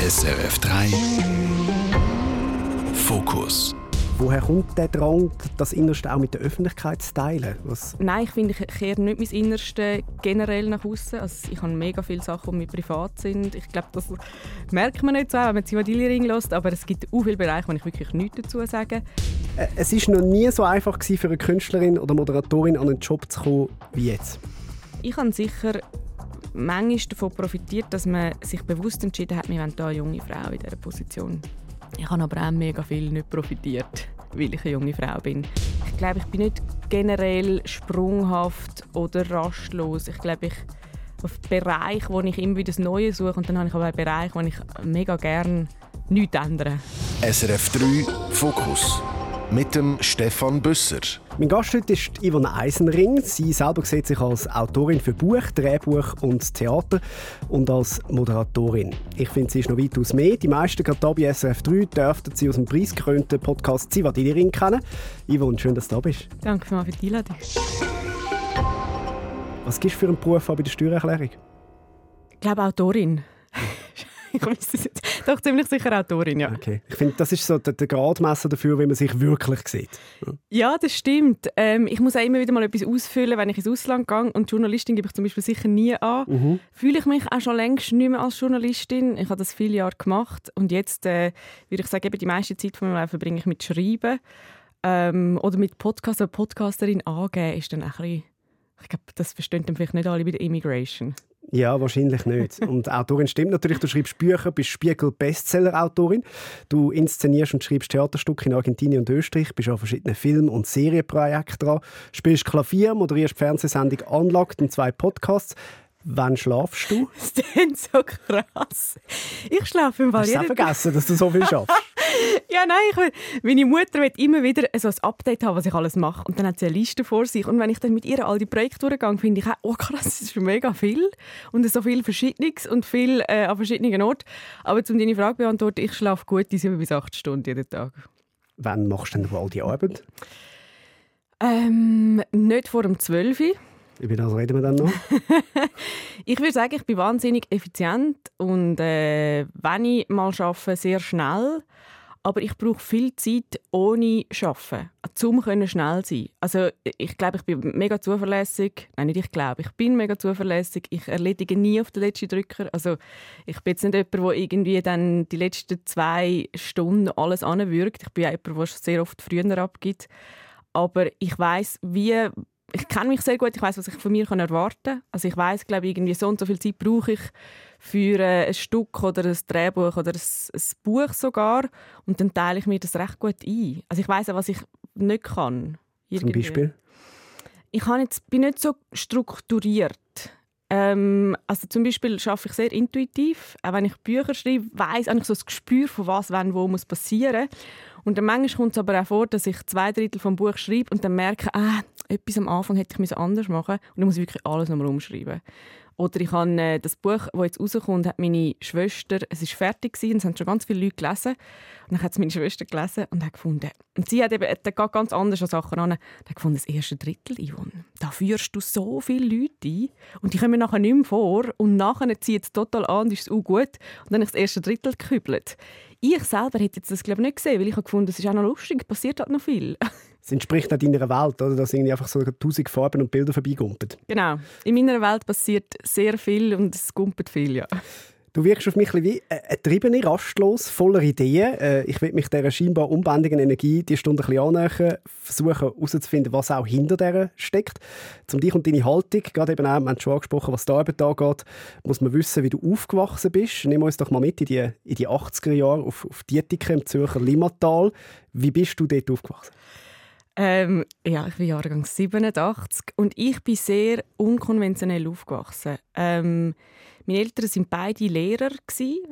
SRF 3 Fokus Woher kommt der Drang, das Innerste auch mit der Öffentlichkeit zu teilen? Was Nein, ich finde, ich kehre nicht mein Innerste generell nach außen. Also ich habe mega viele Sachen, die mir privat sind. Ich glaube, das merkt man nicht so, wenn man Zivadili Ring lässt, aber es gibt auch viele Bereiche, wo ich wirklich nichts dazu sage. Es ist noch nie so einfach gewesen, für eine Künstlerin oder Moderatorin an einen Job zu kommen wie jetzt. Ich habe sicher manchmal davon profitiert, dass man sich bewusst entschieden hat, wir wollen hier eine junge Frau in dieser Position. Ich habe aber auch mega viel nicht profitiert, weil ich eine junge Frau bin. Ich glaube, ich bin nicht generell sprunghaft oder rastlos. Ich glaube, ich auf Bereiche, wo ich immer wieder das Neue suche und dann habe ich aber auch Bereiche, wo ich mega gerne nichts ändere. SRF 3 Fokus mit dem Stefan Büsser. Mein Gast heute ist Yvonne Eisenring. Sie selber sieht sich als Autorin für Buch, Drehbuch und Theater und als Moderatorin. Ich finde, sie ist noch weitaus mehr. Die meisten gerade hier bei SRF 3 dürften sie aus dem preisgekrönten Podcast «Zivadili Ring» kennen. Yvonne, schön, dass du da bist. Danke vielmals für die Einladung. Was gibst du für einen Beruf an bei der Steuererklärung? Ich glaube Autorin. ich weiß es. Doch ziemlich sicher Autorin, ja. Okay. Ich finde, das ist so der, der Gradmesser dafür, wie man sich wirklich sieht. Ja, das stimmt. Ähm, ich muss auch immer wieder mal etwas ausfüllen, wenn ich ins Ausland gehe. Und Journalistin gebe ich zum Beispiel sicher nie an. Fühle ich mich auch schon längst nicht mehr als Journalistin. Ich habe das viele Jahre gemacht. Und jetzt äh, würde ich sagen, eben die meiste Zeit von meinem Leben verbringe ich mit Schreiben. Ähm, oder mit Podcast. Oder Podcasterin angeben ist dann auch ein bisschen... Ich glaube, das verstehen dann vielleicht nicht alle bei der Immigration. Ja, wahrscheinlich nicht. Und Autorin stimmt natürlich. Du schreibst Bücher, bist Spiegel-Bestseller-Autorin. Du inszenierst und schreibst Theaterstücke in Argentinien und Österreich, bist an verschiedenen Film- und Serienprojekten dran, spielst Klavier, moderierst die Fernsehsendung «Unlocked» und zwei Podcasts. Wann schlafst du? Das ist so krass. Ich schlafe im Fall Hast du vergessen, dass du so viel schaffst? Ja, nein, ich will, meine Mutter will immer wieder so ein Update haben, was ich alles mache. Und dann hat sie eine Liste vor sich. Und wenn ich dann mit ihr all die Projekte durchgehe, finde ich auch, oh krass, das ist schon mega viel. Und so viel Verschiedenes und viel äh, an verschiedenen Orten. Aber um deine Frage zu beantworten, ich schlafe gut die sieben bis acht Stunden jeden Tag. Wann machst du denn all die Arbeit? Ähm, nicht vor dem 12 Uhr. Über das reden wir dann noch. Ich würde sagen, ich bin wahnsinnig effizient und äh, wenn ich mal arbeite, sehr schnell. Aber ich brauche viel Zeit ohne Arbeiten, um können schnell sein. Also ich glaube, ich bin mega zuverlässig. Nein, nicht ich glaube, ich bin mega zuverlässig. Ich erledige nie auf den letzten Drücker. Also ich bin jetzt nicht jemand, der irgendwie dann die letzten zwei Stunden alles anwirkt. Ich bin auch jemand, der sehr oft früher abgibt. Aber ich weiß, wie ich kenne mich sehr gut, ich weiß, was ich von mir kann erwarten kann. Also ich weiß, glaube irgendwie so und so viel Zeit brauche ich für äh, ein Stück oder ein Drehbuch oder ein, ein Buch sogar. Und dann teile ich mir das recht gut ein. Also ich weiß auch, was ich nicht kann. Zum Irgendwie. Beispiel. Ich jetzt, bin nicht so strukturiert. Ähm, also zum Beispiel arbeite ich sehr intuitiv. Auch wenn ich Bücher schreibe, weiß ich so das Gespür, von was, wann, wo muss passieren. Und dann manchmal kommt es aber auch vor, dass ich zwei Drittel vom Buch schreibe und dann merke, ah, etwas am Anfang hätte ich anders machen müssen. Und dann muss ich wirklich alles nochmal umschreiben. Oder ich habe äh, das Buch, das jetzt rauskommt, hat meine Schwester, es ist fertig gewesen, es haben schon ganz viele Leute gelesen. Und dann hat es meine Schwester gelesen und hat gefunden, und sie hat eben, da geht ganz anders an Sachen an, hat gefunden, das erste Drittel, Yvonne, da führst du so viele Leute ein und die kommen nachher nicht mehr vor und nachher zieht es total an und ist es auch gut. Und dann habe ich das erste Drittel gekübelt. Ich selber hätte jetzt das glaube ich nicht gesehen, weil ich habe gefunden, es ist auch noch lustig, es passiert halt noch viel. Es entspricht auch deiner Welt, oder? dass irgendwie einfach so tausend Farben und Bilder vorbeigumpen. genau. In meiner Welt passiert sehr viel und es gumpet viel, ja. Du wirkst auf mich ein wie eine triebene, rastlos, voller Ideen. Äh, Ich will mich dieser scheinbar unbändigen Energie die Stunde ein bisschen annähern, versuchen herauszufinden, was auch hinter der steckt. Zum dich und deine Haltung, gerade eben auch, wir haben schon angesprochen, was da eben angeht, muss man wissen, wie du aufgewachsen bist. Wir uns doch mal mit in die, in die 80er Jahre auf, auf Dietike im Zürcher Limmatal. Wie bist du dort aufgewachsen? Ähm, ja, ich bin Jahrgang 87 und ich bin sehr unkonventionell aufgewachsen. Ähm, meine Eltern sind beide Lehrer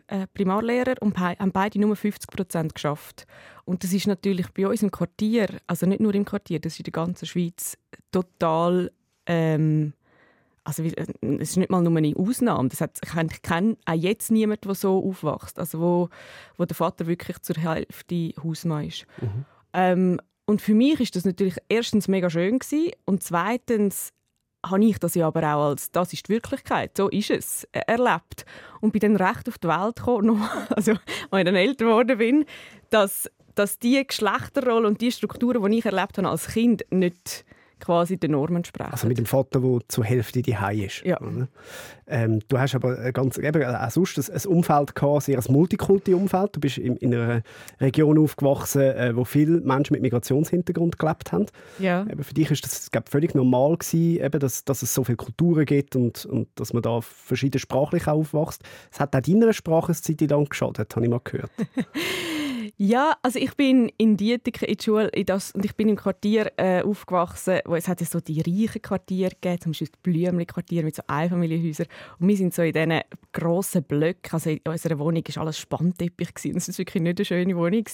äh, Primarlehrer und be- haben beide nur 50 Prozent geschafft. Und das ist natürlich bei uns im Quartier, also nicht nur im Quartier, das ist in der ganzen Schweiz total ähm, also äh, es ist nicht mal nur eine Ausnahme. Das hat, ich kenne- auch jetzt niemanden, der so aufwächst, also wo, wo der Vater wirklich zur Hälfte Hausmann ist. Ähm, und für mich ist das natürlich erstens mega schön gewesen, und zweitens habe ich das ja aber auch als «das ist die Wirklichkeit, so ist es» äh, erlebt. Und bin dann recht auf die Welt gekommen, also als ich dann älter geworden bin, dass, dass die Geschlechterrolle und die Strukturen, die ich erlebt habe als Kind, nicht quasi den Normen entsprechen. Also mit dem Vater, der zur Hälfte die ist. Ja. Ähm, du hast aber ganz, eben, auch sonst ein, ein Umfeld gehabt, sehr ein Multikulti-Umfeld. Du bist in, in, einer Region aufgewachsen, äh, wo viele Menschen mit Migrationshintergrund gelebt haben. Ja. Eben für dich ist das glaub, völlig normal gewesen, eben, dass, dass es so viele Kulturen gibt und, und dass man da verschiedene sprachlich aufwächst. Es hat auch deiner Sprache eine Zeit lang geschadet, habe ich mal gehört. Ja, also ich bin in Dietiken in die Schule in das, und ich bin im Quartier äh, aufgewachsen, wo es hat so die reichen Quartiere gegeben, zum Beispiel das Blümli-Quartier mit so Einfamilienhäusern. Und wir sind so in diesen grossen Blöcken, also in unserer Wohnung war alles Spannteppich. Das war wirklich nicht eine schöne Wohnung.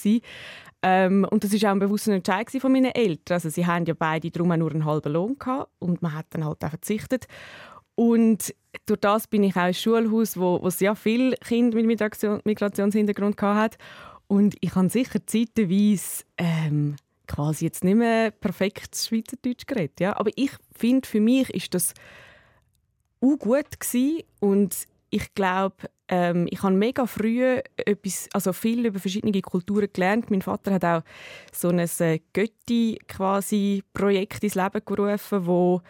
Ähm, und das war auch ein bewusster Entscheid von meinen Eltern. Also sie haben ja beide darum auch nur einen halben Lohn gehabt und man hat dann halt auch verzichtet. Und durch das bin ich auch ins Schulhaus, wo, wo sehr viele Kinder mit Migration, Migrationshintergrund hatten. Und ich habe sicher zeitweise ähm, quasi jetzt nicht mehr perfekt Schweizerdeutsch geredet. Ja? Aber ich finde, für mich ist das auch gut gewesen. und ich glaube, ähm, ich habe mega früh etwas, also viel über verschiedene Kulturen gelernt. Mein Vater hat auch so ein äh, Götti quasi Projekt ins Leben gerufen, wo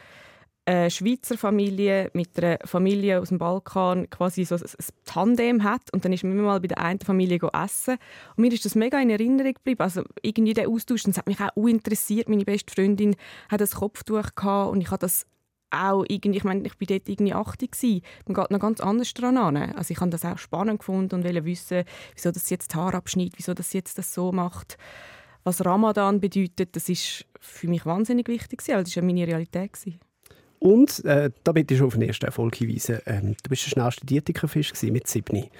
eine Schweizer Familie mit einer Familie aus dem Balkan quasi so ein Tandem hat und dann ist man immer mal bei der einen Familie essen und mir ist das mega in Erinnerung geblieben also irgendwie der Austausch das hat mich auch interessiert meine beste Freundin hat das Kopftuch gehabt und ich habe das auch irgendwie, ich meine, ich bin dort irgendwie 80 gsi. Man geht noch ganz anders dran an. Also ich habe das auch spannend gefunden und wollte wissen, wieso das jetzt Haar abschneidet, wieso das jetzt das so macht. Was Ramadan bedeutet, das ist für mich wahnsinnig wichtig, weil das war ja meine Realität. Gewesen. Und, äh, da bitte ich auf den ersten Erfolg hinweisen, ähm, du bist der schnellste Dietikerfisch mit Sydney.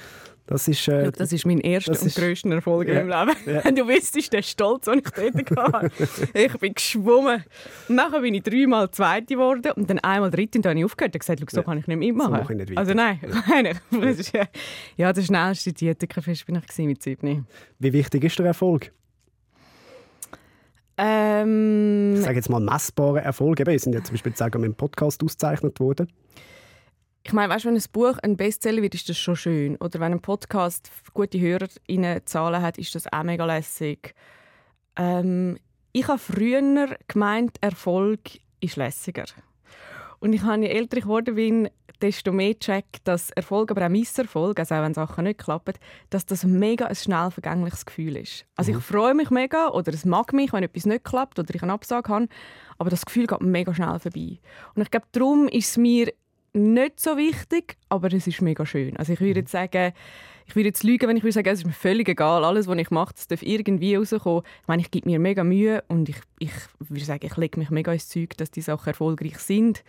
Das ist, äh, das ist mein erster und ist, grösster Erfolg ja, im Leben. Ja. Du wüsstest, der Stolz, den ich dort hatte. ich bin geschwommen. Und nachher bin ich dreimal Zweite geworden und dann einmal Dritte und dann habe ich aufgehört und gesagt, so ja. kann ich nicht mitmachen. So ich nicht also nein, ja, der schnellste Dietikerfisch bin ich mit Sydney. Wie wichtig ist der Erfolg? Ähm, ich sage jetzt mal messbare Erfolge. Wir sind ja zum Beispiel sagen, mit dem Podcast ausgezeichnet worden. Ich meine, weißt, wenn ein Buch ein Bestseller wird, ist das schon schön. Oder wenn ein Podcast gute HörerInnen-Zahlen hat, ist das auch mega lässig. Ähm, ich habe früher gemeint, Erfolg ist lässiger. Und ich habe, je älter ich geworden bin, desto mehr checkt, dass Erfolg, aber auch Misserfolg, also auch wenn Sachen nicht klappen, dass das mega ein schnell vergängliches Gefühl ist. Also mhm. ich freue mich mega oder es mag mich, wenn etwas nicht klappt oder ich eine Absage habe, aber das Gefühl geht mega schnell vorbei. Und ich glaube, darum ist es mir nicht so wichtig, aber es ist mega schön. Also ich würde jetzt sagen, ich würde jetzt lügen, wenn ich würde sagen, es ist mir völlig egal, alles, was ich mache, das darf irgendwie rauskommen. Ich meine, ich gebe mir mega Mühe und ich, ich würde sagen, ich lege mich mega ins Zeug, dass die Sachen erfolgreich sind.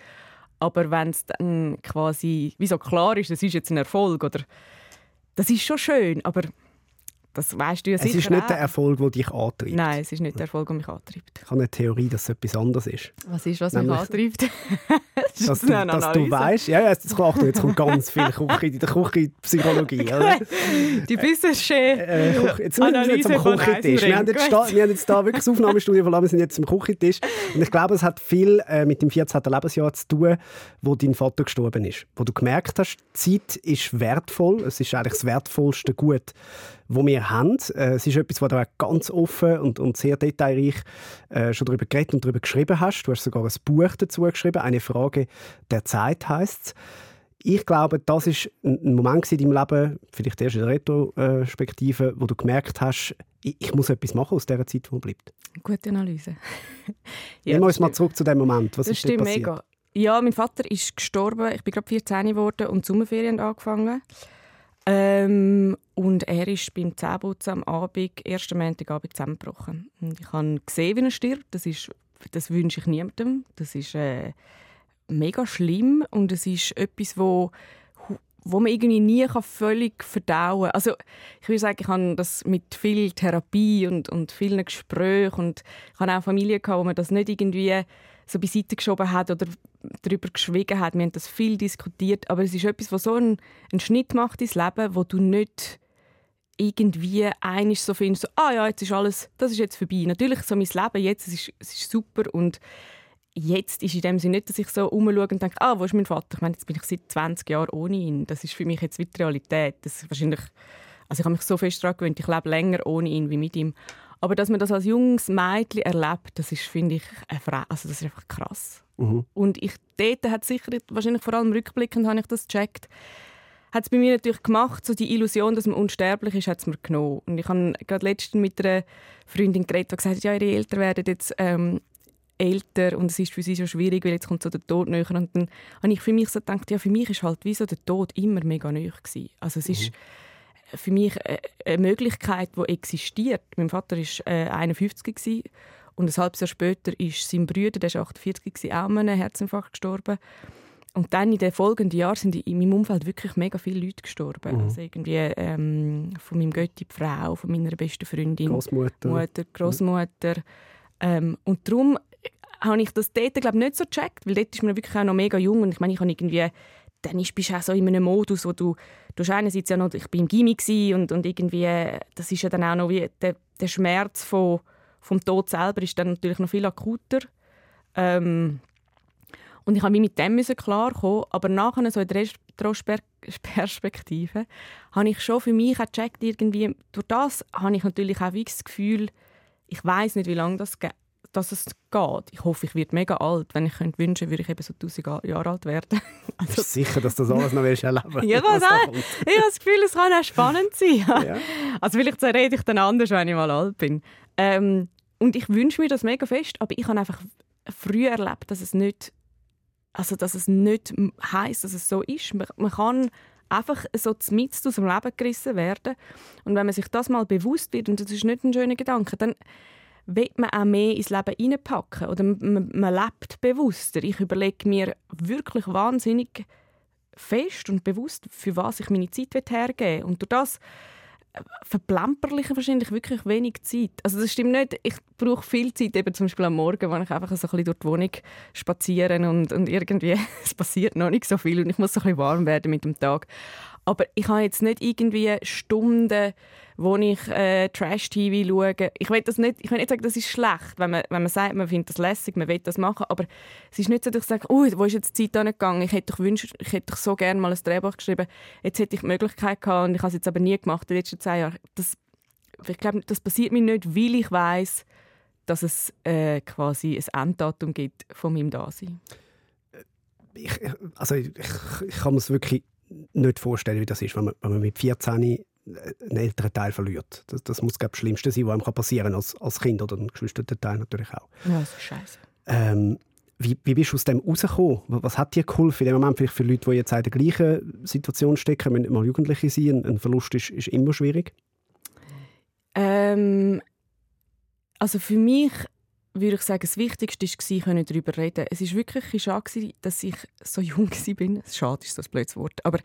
Aber wenn es dann quasi wie so klar ist, das ist jetzt ein Erfolg oder das ist schon schön, aber das weißt du ja sicher Es ist nicht auch. der Erfolg, der dich antreibt. Nein, es ist nicht der Erfolg, der mich antreibt. Ich habe eine Theorie, dass es etwas anderes ist. Was ist, was Nämlich, mich antreibt? das dass, du, dass du weißt, ja, ja, jetzt, kommt, jetzt kommt ganz viel Küche, in der Küchenpsychologie. Die physische äh, äh Jetzt sind wir jetzt am Küchentisch. Wir haben jetzt, da, wir haben jetzt da wirklich das Aufnahmestudio verlassen, wir sind jetzt am Küchentisch. Und ich glaube, es hat viel äh, mit dem 14. Lebensjahr zu tun, wo dein Vater gestorben ist. Wo du gemerkt hast, Zeit ist wertvoll, es ist eigentlich das wertvollste Gut, das wir haben. Äh, es ist etwas, was du auch ganz offen und, und sehr detailreich schon darüber geredet und darüber geschrieben hast. Du hast sogar ein Buch dazu geschrieben, «Eine Frage der Zeit» heißt ich glaube, das ist ein Moment in deinem Leben, vielleicht erst in der Retrospektive, wo du gemerkt hast, ich muss etwas machen aus dieser Zeit, die bleibt. Gute Analyse. ja, Nehmen wir uns mal zurück zu dem Moment. Was das ist stimmt passiert? mega. Ja, mein Vater ist gestorben. Ich bin gerade 14 geworden und die Sommerferien angefangen. Ähm, und er ist beim Zähneputzen am Abend, ersten Montagabend zusammengebrochen. Und ich habe gesehen, wie er stirbt. Das, ist, das wünsche ich niemandem. Das ist äh, mega schlimm und es ist etwas, wo wo man irgendwie nie völlig verdauen kann. Also ich würde sagen, ich habe das mit viel Therapie und, und vielen Gesprächen und ich habe auch Familie gehabt, wo man das nicht irgendwie so beiseite geschoben hat oder darüber geschwiegen hat. Wir haben das viel diskutiert, aber es ist etwas, was so einen, einen Schnitt macht ins Leben, wo du nicht irgendwie einig so findest, so, ah ja, jetzt ist alles, das ist jetzt vorbei. Natürlich so mein Leben jetzt, es ist, es ist super und jetzt ist in dem Sinne nicht, dass ich so umschaue und denke, ah, wo ist mein Vater? Ich meine, jetzt bin ich seit 20 Jahren ohne ihn. Das ist für mich jetzt wie die Realität. Das ist wahrscheinlich, also ich habe mich so fest daran gewöhnt, ich lebe länger ohne ihn wie mit ihm. Aber dass man das als junges Mädchen erlebt, das ist, finde ich, also das ist einfach krass. Mhm. Und ich, dort hat sicher, wahrscheinlich vor allem rückblickend, habe ich das gecheckt, hat es bei mir natürlich gemacht, so die Illusion, dass man unsterblich ist, hat es mir genommen. Und ich habe gerade letztens mit einer Freundin geredet, die gesagt hat, ja, ihre Eltern werden jetzt ähm, älter und es ist für sie so schwierig, weil jetzt kommt so der Tod näher. Und dann habe ich für mich so gedacht, ja, für mich ist halt wie so der Tod immer mega näher gewesen. Also es mhm. ist für mich eine Möglichkeit, die existiert. Mein Vater war äh, 51 gewesen, und ein halbes Jahr später ist sein Bruder, der war 48 gewesen, auch an einem Herzinfarkt gestorben. Und dann in den folgenden Jahren sind in meinem Umfeld wirklich mega viele Leute gestorben. Mhm. Also irgendwie ähm, von meinem Götti die Frau, von meiner besten Freundin, Großmutter, Mutter, Großmutter. Mhm. Ähm, und darum habe ich das dort glaube nicht so gecheckt, weil dort ist man wirklich auch noch mega jung und ich meine, ich habe irgendwie dann bist du auch so in einem Modus, wo du, du hast einerseits ja noch, ich bin im Gymi und, und irgendwie, das ist ja dann auch noch wie, der, der Schmerz von, vom Tod selber ist dann natürlich noch viel akuter. Ähm, und ich habe mich mit dem klarkommen, aber nachher so in der Retrospektive habe ich schon für mich gecheckt, irgendwie, durch das habe ich natürlich auch das Gefühl, ich weiß nicht, wie lange das geht dass es geht. Ich hoffe, ich werde mega alt. Wenn ich könnte wünschen, würde ich eben so 1000 Jahre alt werden. Also, Bist du sicher, dass das alles noch erleben Ja, was auch. Ich habe das Gefühl, es kann auch spannend sein. Ja. Also vielleicht rede ich dann anders, wenn ich mal alt bin. Ähm, und ich wünsche mir das mega fest, aber ich habe einfach früh erlebt, dass es nicht, also dass es nicht heisst, dass es so ist. Man, man kann einfach so mitten aus dem Leben gerissen werden. Und wenn man sich das mal bewusst wird, und das ist nicht ein schöner Gedanke, dann will man auch mehr ins Leben hineinpacken oder man, man lebt bewusster. Ich überlege mir wirklich wahnsinnig fest und bewusst, für was ich meine Zeit hergeben will. Und durch das äh, verplemperliche wahrscheinlich wirklich wenig Zeit. Also das stimmt nicht. Ich brauche viel Zeit, eben zum Beispiel am Morgen, wenn ich einfach so ein bisschen durch die Wohnung spazieren und, und irgendwie es passiert noch nicht so viel und ich muss so ein bisschen warm werden mit dem Tag. Aber ich habe jetzt nicht irgendwie Stunden, wo ich äh, Trash-TV schaue. Ich will, das nicht, ich will nicht sagen, das ist schlecht, wenn man, wenn man sagt, man findet das lässig, man will das machen, aber es ist nicht so, dass ich sage, wo ist jetzt die Zeit gegangen? Ich hätte doch wünscht, ich hätte doch so gerne mal ein Drehbuch geschrieben. Jetzt hätte ich die Möglichkeit gehabt und ich habe es jetzt aber nie gemacht, in den letzten zehn Jahren. Das, ich glaube, das passiert mir nicht, weil ich weiß, dass es äh, quasi ein Enddatum gibt von meinem Dasein. Ich, also ich, ich kann es wirklich nicht vorstellen, wie das ist, wenn man, wenn man mit 14 einen älteren Teil verliert. Das, das muss glaube das Schlimmste sein, was einem passieren kann als, als Kind oder ein Geschwisterteil natürlich auch. Ja, das ist scheiße. Ähm, wie, wie bist du aus dem rausgekommen? Was hat dir geholfen in dem Moment vielleicht für Leute, die jetzt in der gleichen Situation stecken, wenn nicht mal Jugendliche sind? Ein Verlust ist, ist immer schwierig. Ähm, also für mich würde ich sagen, das Wichtigste war, darüber reden Es war wirklich schade, dass ich so jung war. Schade ist das ein blödes Wort. Aber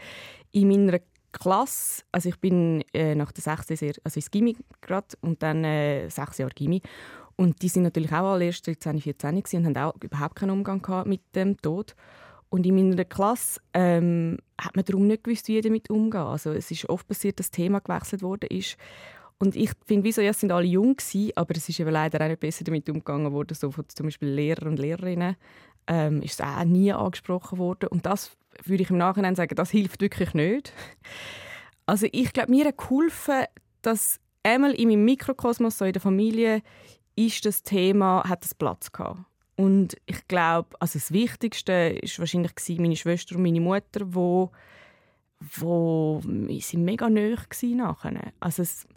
in meiner Klasse, also ich bin äh, nach der 6. Jahr, also ins Gimmi gerade und dann äh, sechs Jahre Gimmi. Und die sind natürlich auch alle erst 13, 14 und haben auch überhaupt keinen Umgang gehabt mit dem Tod. Und in meiner Klasse ähm, hat man darum nicht gewusst, wie damit umgehen. Also es ist oft passiert, dass das Thema gewechselt wurde. Und ich finde, wieso, ja, sind alle jung gewesen, aber es ist eben leider auch nicht besser damit umgegangen worden, so von zum Beispiel Lehrer und Lehrerinnen ähm, ist es auch nie angesprochen worden. Und das würde ich im Nachhinein sagen, das hilft wirklich nicht. Also ich glaube, mir hat geholfen, dass einmal in meinem Mikrokosmos, so in der Familie, ist das Thema, hat das Platz gehabt. Und ich glaube, also das Wichtigste ist wahrscheinlich meine Schwester und meine Mutter, wo wo sind mega nahe nachher. Also es,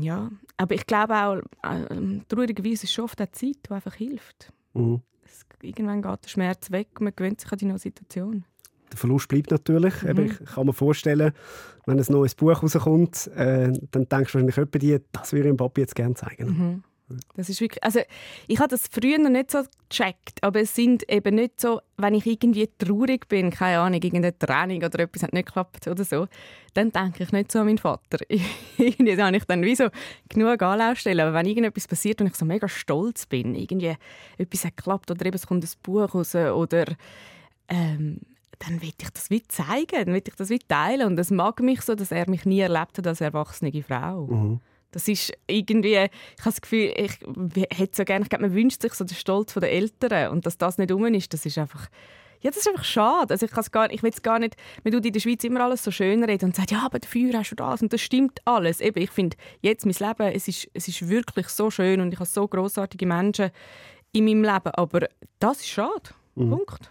ja, aber ich glaube auch, äh, traurigerweise ist es schon oft eine Zeit, die einfach hilft. Mhm. Es, irgendwann geht der Schmerz weg und man gewöhnt sich an die neue Situation. Der Verlust bleibt natürlich. Mhm. Ich kann mir vorstellen, wenn ein neues Buch rauskommt, äh, dann denkst du wahrscheinlich jemand, das würde ich dem Papi jetzt gerne zeigen. Mhm. Das ist wirklich, also ich habe das früher noch nicht so gecheckt, aber es sind eben nicht so, wenn ich irgendwie traurig bin, keine Ahnung, irgendeine Training oder etwas hat nicht geklappt oder so, dann denke ich nicht so an meinen Vater. irgendwie habe ich dann wie so genug Anlaufstellen, aber wenn irgendetwas passiert und ich so mega stolz bin, irgendwie etwas hat geklappt oder eben es kommt ein Buch raus oder ähm, dann will ich das wie zeigen, dann will ich das wie teilen und es mag mich so, dass er mich nie erlebt hat als erwachsene Frau. Mhm. Das ist irgendwie, ich habe das Gefühl, ich hätte so gerne, ich glaube, man wünscht sich so den Stolz der Eltern und dass das nicht um ist, das ist einfach, ja, das ist einfach schade. Also ich, gar, ich will es gar nicht, man tut in der Schweiz immer alles so schön reden und sagt, ja, aber dafür hast du das und das stimmt alles. Eben, ich finde, jetzt mein Leben, es ist, es ist wirklich so schön und ich habe so großartige Menschen in meinem Leben, aber das ist schade. Mhm. Punkt.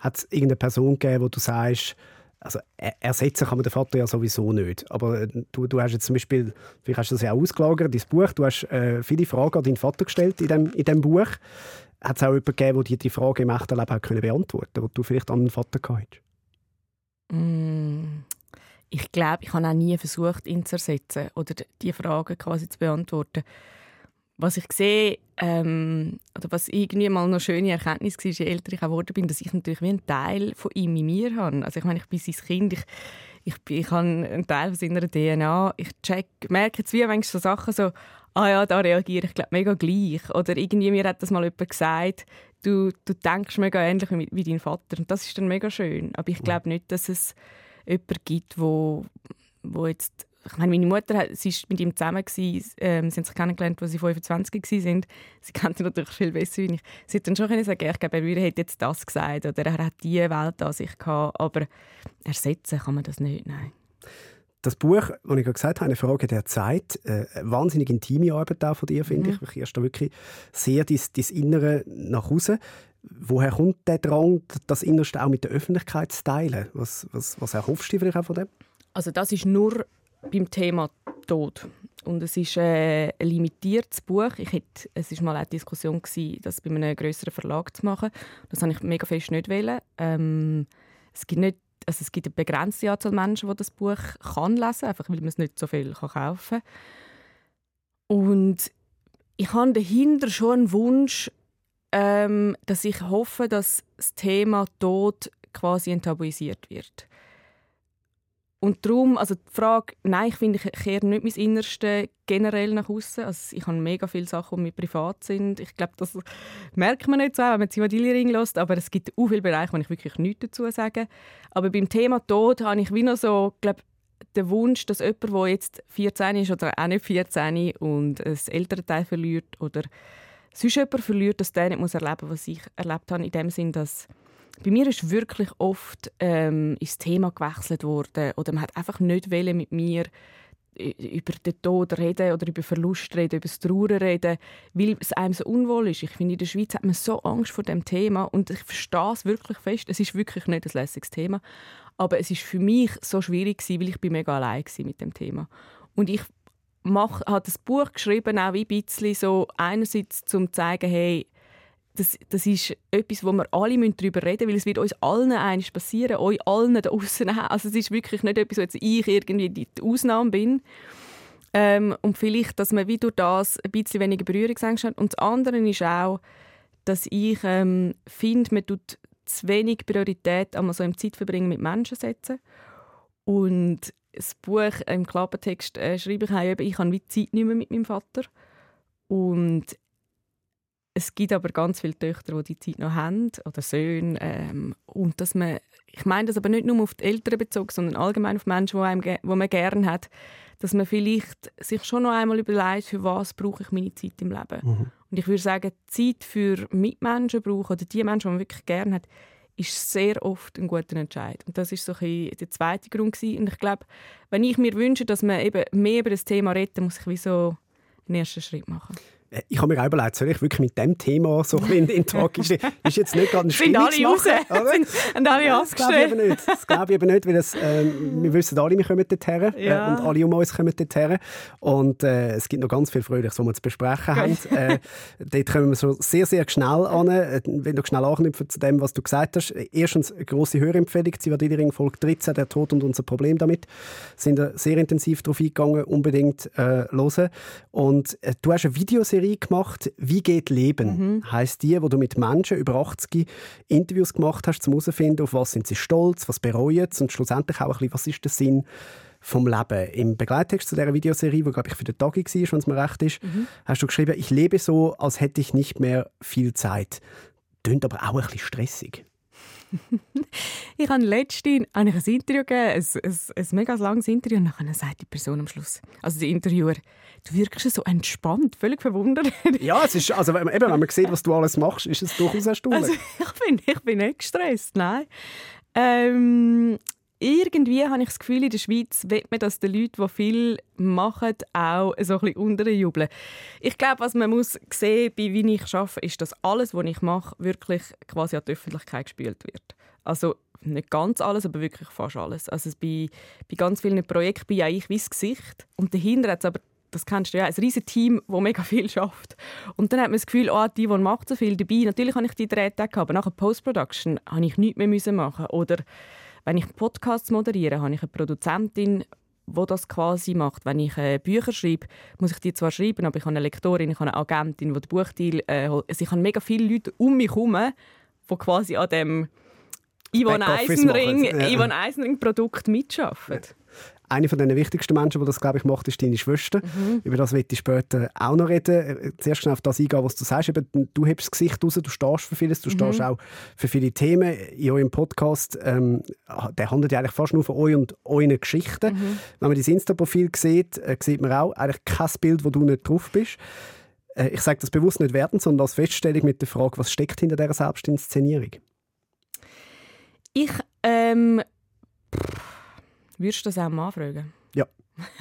Hat es irgendeine Person gegeben, wo du sagst, also ersetzen kann man den Vater ja sowieso nicht. Aber äh, du, du hast jetzt zum Beispiel, vielleicht hast du das ja auch ausgelagert, dein Buch, du hast äh, viele Fragen an deinen Vater gestellt in dem, in dem Buch. Hat es auch jemanden gegeben, der dir die Frage im echten Leben können beantworten konnte, die du vielleicht an den Vater gehabt? Mm, ich glaube, ich habe auch nie versucht, ihn zu ersetzen oder die Fragen quasi zu beantworten was ich sehe, ähm, oder was irgendwie mal eine schöne Erkenntnis war, je älter ich geworden bin, dass ich natürlich wie einen Teil von ihm in mir habe. Also ich meine, ich bin sein Kind, ich, ich, ich habe einen Teil von seiner DNA. Ich check, merke jetzt wie manchmal so Sachen so, ah ja, da reagiere ich glaube mega gleich. Oder irgendwie mir hat das mal jemand gesagt, du, du denkst mega ähnlich wie, wie dein Vater. Und das ist dann mega schön. Aber ich glaube nicht, dass es jemanden gibt, wo, wo jetzt ich meine, meine Mutter sie ist mit ihm zusammen, gewesen, ähm, sie haben sich kennengelernt, als sie 25 waren. Sie kennt ihn natürlich viel besser als ich. Sie hat dann schon können sagen, ich glaube, er hätte jetzt das gesagt oder er hat diese Welt an sich gehabt, aber ersetzen kann man das nicht, nein. Das Buch, das ich gerade gesagt habe, eine Frage der Zeit, äh, wahnsinnig intime Arbeit auch von dir, finde mhm. ich. Ich erst da wirklich sehr dein, dein Innere nach Hause. Woher kommt der Drang, das Innerste auch mit der Öffentlichkeit zu teilen? Was, was, was erhoffst du vielleicht auch von dem? Also das ist nur beim Thema Tod. Und es ist äh, ein limitiertes Buch. Ich hätte, es war mal eine Diskussion, gewesen, das bei einem größeren Verlag zu machen. Das habe ich mega fest nicht wollen. Ähm, es gibt nicht also es gibt eine begrenzte Anzahl Menschen, die das Buch kann lesen einfach weil man es nicht so viel kann kaufen kann. Und ich habe dahinter schon einen Wunsch, ähm, dass ich hoffe, dass das Thema Tod quasi enttabuisiert wird. Und darum, also die Frage, nein, ich finde, ich kehre nicht mein Innerste generell nach außen. Also ich habe mega viele Sachen, die mir privat sind. Ich glaube, das merkt man nicht so, wenn man Zivadili-Ring lässt, aber es gibt auch viele Bereiche, wo ich wirklich nichts dazu sage. Aber beim Thema Tod habe ich wie noch so, glaube den Wunsch, dass jemand, der jetzt 14 ist oder auch nicht 14 und ein ältere Teil verliert oder sonst jemand verliert, dass der nicht erleben muss, was ich erlebt habe, in dem Sinn, dass bei mir ist wirklich oft ähm, das Thema gewechselt worden oder man hat einfach nicht mit mir über den Tod reden oder über Verlust reden, über das Trauern reden, weil es einem so unwohl ist. Ich finde, in der Schweiz hat man so Angst vor dem Thema und ich verstehe es wirklich fest. Es ist wirklich nicht ein lässiges Thema, aber es ist für mich so schwierig gewesen, weil ich bin mega allein mit dem Thema. Und ich habe das Buch geschrieben auch ein bisschen so einerseits zum zu zeigen, hey, das, das ist etwas, wo wir alle darüber reden müssen, weil es wird uns allen eines passieren, euch allen da draussen Also es ist wirklich nicht etwas, wo jetzt ich irgendwie die Ausnahme bin. Ähm, und vielleicht, dass man wie durch das ein bisschen weniger Berührungsängste hat. Und das andere ist auch, dass ich ähm, finde, man tut zu wenig Priorität einmal so im Zeitverbringen mit Menschen setzen. Und das Buch im Klappentext äh, schreibe ich auch, eben, ich habe wie Zeit nicht mehr mit meinem Vater. Und es gibt aber ganz viele Töchter, die die Zeit noch haben oder Söhne. Ähm, und dass man, ich meine das aber nicht nur auf die Eltern bezogen, sondern allgemein auf Menschen, die, einem, die man gerne hat, dass man vielleicht sich schon noch einmal überlegt, für was brauche ich meine Zeit im Leben. Mhm. Und ich würde sagen, Zeit für Mitmenschen brauchen oder die Menschen, die man wirklich gerne hat, ist sehr oft ein guter Entscheid. Und das ist so ein der zweite Grund gewesen. Und ich glaube, wenn ich mir wünsche, dass man eben mehr über das Thema redet, muss ich wie so einen ersten Schritt machen. Äh, ich habe mir auch überlegt, soll ich wirklich mit dem Thema so in den Tag ist, ist jetzt nicht gerade ein alle raus, sind alle ja, Das glaube ich eben nicht. Das glaube ich eben nicht, weil das, äh, wir wissen alle, wir kommen dorthin äh, ja. äh, und alle um uns kommen dorthin. Und äh, es gibt noch ganz viel Fröhliches, was wir zu besprechen haben. Äh, dort kommen wir so sehr, sehr schnell an. Äh, wenn du schnell anknüpfen zu dem, was du gesagt hast. Erstens eine grosse Hörempfehlung, Zivadili-Ring Folge 13, «Der Tod und unser Problem damit». Sind sehr intensiv darauf eingegangen, unbedingt äh, hören. Und äh, du hast eine Videoserie Serie gemacht, «Wie geht Leben?» mhm. Heißt die, wo du mit Menschen über 80 Interviews gemacht hast, um herauszufinden, auf was sind sie stolz, was bereuen sie und schlussendlich auch ein bisschen, was ist der Sinn vom Leben. Im Begleittext zu dieser Videoserie, wo glaube ich für den Tag war, wenn es mir recht ist, mhm. hast du geschrieben, ich lebe so, als hätte ich nicht mehr viel Zeit. Tönt aber auch ein bisschen stressig. ich habe letztens ein Interview gegeben, ein, ein, ein mega langes Interview, und dann sagt die Person am Schluss, also der Interviewer, du wirkst so entspannt, völlig verwundert. ja, es ist, also wenn man, eben, wenn man sieht, was du alles machst, ist es durchaus erstaunlich. Also, ich, bin, ich bin nicht gestresst, nein. Ähm, irgendwie habe ich das Gefühl, in der Schweiz will man, dass die Leute, die viel machen, auch so ein bisschen unterjubeln. Ich glaube, was man muss sehen, bei wie ich arbeite, ist, dass alles, was ich mache, wirklich quasi an die Öffentlichkeit gespielt wird. Also nicht ganz alles, aber wirklich fast alles. Also bei, bei ganz vielen Projekten bin ja ich wie das Gesicht und dahinter hat es aber das kennst du ja, ein riesiges Team, das mega viel schafft. Und dann hat man das Gefühl, oh, die, die macht so viel dabei. Natürlich habe ich die drei Tage, aber nach der Post-Production habe ich nichts mehr machen Oder wenn ich Podcasts moderiere, habe ich eine Produzentin, die das quasi macht. Wenn ich äh, Bücher schreibe, muss ich die zwar schreiben, aber ich habe eine Lektorin, ich habe eine Agentin, die den Buchdeal... Äh, also ich habe mega viele Leute um mich herum, die quasi an dem Ivan Eisenring, ja. Eisenring Produkt mitarbeiten. Ja eine von den wichtigsten Menschen, die das, glaube ich, macht, ist deine Schwester. Mhm. Über das werde ich später auch noch reden. Zuerst schnell auf das eingehen, was du sagst. Eben, du hebst das Gesicht raus, du stehst für vieles, du mhm. stehst auch für viele Themen. In eurem Podcast, ähm, der handelt ja eigentlich fast nur von euch und euren Geschichten. Mhm. Wenn man dein Insta-Profil sieht, äh, sieht man auch eigentlich kein Bild, wo du nicht drauf bist. Äh, ich sage das bewusst nicht wertend, sondern als Feststellung mit der Frage, was steckt hinter dieser Selbstinszenierung? Ich, ähm, Würdest du das auch mal fragen? Ja.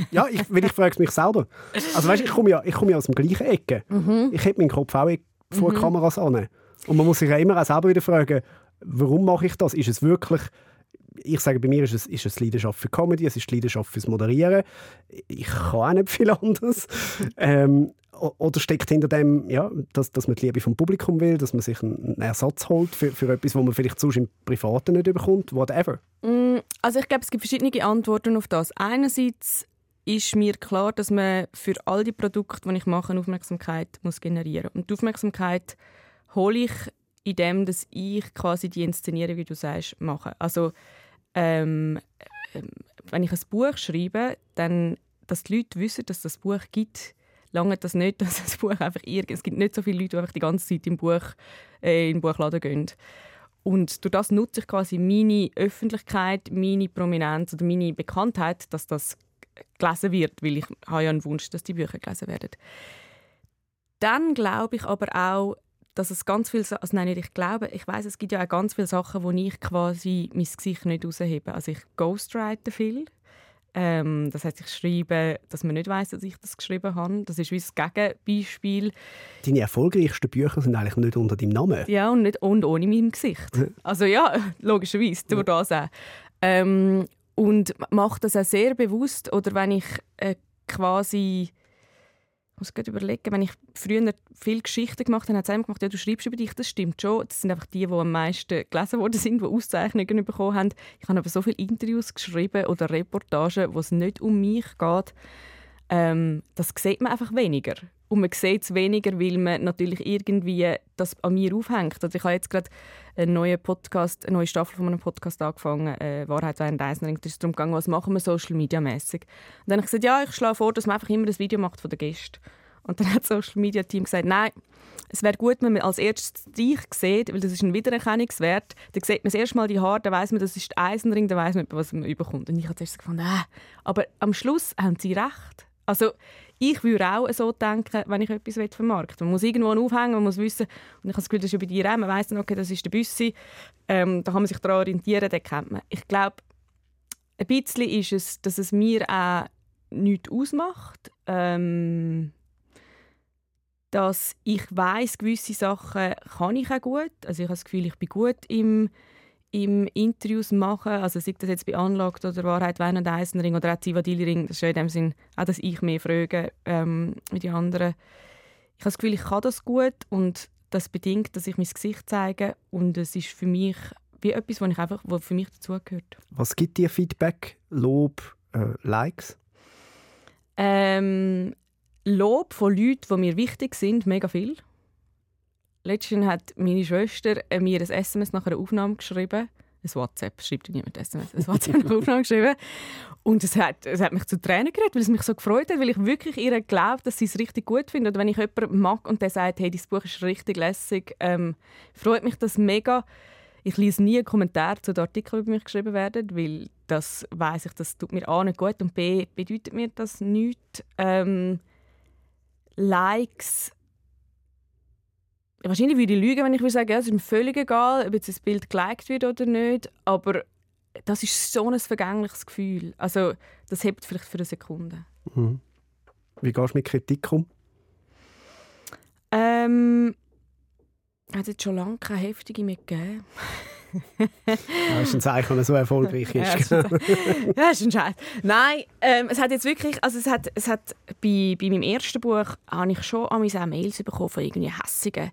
Ja, ich, weil ich frage es mich selber. Also weißt, ich komme ja, ich komme ja aus dem gleichen Ecke. Mhm. Ich hätte meinen Kopf auch vor mhm. Kameras an. Und man muss sich ja immer auch selber wieder fragen, warum mache ich das? Ist es wirklich ich sage, bei mir ist es, ist es Leidenschaft für Comedy, es ist Leidenschaft fürs Moderieren. Ich kann auch nicht viel anderes. Ähm, oder steckt hinter dem, ja, dass, dass man die Liebe vom Publikum will, dass man sich einen Ersatz holt für, für etwas, was man vielleicht sonst im Privaten nicht bekommt, whatever? Mm, also ich glaube, es gibt verschiedene Antworten auf das. Einerseits ist mir klar, dass man für all die Produkte, die ich mache, Aufmerksamkeit muss generieren muss. Und die Aufmerksamkeit hole ich in dem, dass ich quasi die Inszenierung, wie du sagst, mache. Also ähm, ähm wenn ich ein Buch schreibe, dann, dass die Leute wissen, dass das Buch gibt, lange das nicht, dass das Buch einfach irgend es gibt nicht so viele Leute, die einfach die ganze Zeit im Buch äh, in den Buchladen gehen. Und durch das nutze ich quasi meine Öffentlichkeit, meine Prominenz oder meine Bekanntheit, dass das gelesen wird, weil ich habe ja einen Wunsch, dass die Bücher gelesen werden. Dann glaube ich aber auch, dass es ganz viel, also nein, nicht ich glaube, ich weiß, es gibt ja auch ganz viele Sachen, wo ich quasi mein Gesicht nicht raushebe. Also ich ghostwrite viel, ähm, das heißt, ich schreibe, dass man nicht weiß, dass ich das geschrieben habe. Das ist wie das Gegenbeispiel. Deine erfolgreichsten Bücher sind eigentlich nicht unter deinem Namen. Ja, und, nicht, und ohne meinem Gesicht. also ja, logischerweise, durch das auch. Ähm, und mache das auch sehr bewusst. Oder wenn ich äh, quasi muss gerade überlegen, wenn ich früher viel Geschichten gemacht habe, hat es gemacht, ja, du schreibst über dich, das stimmt schon. Das sind einfach die, die am meisten gelesen worden sind, die Auszeichnungen bekommen haben. Ich habe aber so viele Interviews geschrieben oder Reportagen, wo es nicht um mich geht. Ähm, das sieht man einfach weniger. Und man sieht es weniger, weil man natürlich irgendwie das an mir aufhängt. Also ich habe jetzt gerade einen neuen Podcast, eine neue Staffel von einem Podcast angefangen, äh, «Wahrheit während Eisenring». Da ist darum gegangen, was machen wir Social Media mäßig. Und dann habe ich gesagt, ja, ich schlage vor, dass man einfach immer ein Video macht von den Gästen. Und dann hat das Social Media Team gesagt, nein, es wäre gut, wenn man als erstes dich sieht, weil das ist ein Wiedererkennungswert. Dann sieht man das erste Mal die Haare, dann weiß man, das ist der Eisenring, dann weiß man, was man überkommt. Und ich habe zuerst gefunden, äh. aber am Schluss haben sie recht. Also ich würde auch so denken, wenn ich etwas vermarkten will. Man muss irgendwo aufhängen, man muss wissen, und ich habe das Gefühl, das ist über die Man weiss dann, okay, das ist der Büssi, ähm, da kann man sich daran orientieren, den kennt man. Ich glaube, ein bisschen ist es, dass es mir auch nichts ausmacht, ähm, dass ich weiß gewisse Sachen kann ich auch gut. Also ich habe das Gefühl, ich bin gut im im Interviews machen, also sei das jetzt bei Anlage oder Wahrheit, Wein und Eisenring oder auch Zivadili-Ring, das ist ja in dem Sinn auch, dass ich mehr frage ähm, wie die anderen. Ich habe das Gefühl, ich kann das gut und das bedingt, dass ich mein Gesicht zeige und es ist für mich wie etwas, was ich einfach, was für mich dazugehört. Was gibt dir Feedback, Lob, äh, Likes? Ähm, Lob von Leuten, die mir wichtig sind, mega viel. Letztens hat meine Schwester äh, mir ein SMS nach einer Aufnahme geschrieben. Ein WhatsApp, schreibt niemand SMS, ein WhatsApp nach einer Aufnahme geschrieben. Und es hat, es hat mich zu Tränen geredet, weil es mich so gefreut hat, weil ich wirklich ihr glaube, dass sie es richtig gut findet. Oder wenn ich jemanden mag und der sagt, hey, dieses Buch ist richtig lässig, ähm, freut mich das mega. Ich lese nie einen Kommentar zu den Artikeln, die über mich geschrieben werden, weil das weiß ich, das tut mir A nicht gut und B bedeutet mir das nichts. Ähm, Likes Wahrscheinlich würde ich lügen, wenn ich würde sagen, ja, es ist mir völlig egal, ob jetzt das Bild geliked wird oder nicht. Aber das ist so ein vergängliches Gefühl. Also, das hebt vielleicht für eine Sekunde. Mhm. Wie gehst du mit Kritik um? Ähm, hat jetzt schon lange keine heftige mehr gegeben. Das ist ein Zeichen, er so erfolgreich ist. ja, das ist ein Scheiß. Nein, ähm, es hat jetzt wirklich, also es hat, es hat bei, bei meinem ersten Buch habe ich schon an auch Mails bekommen von irgendwie hässigen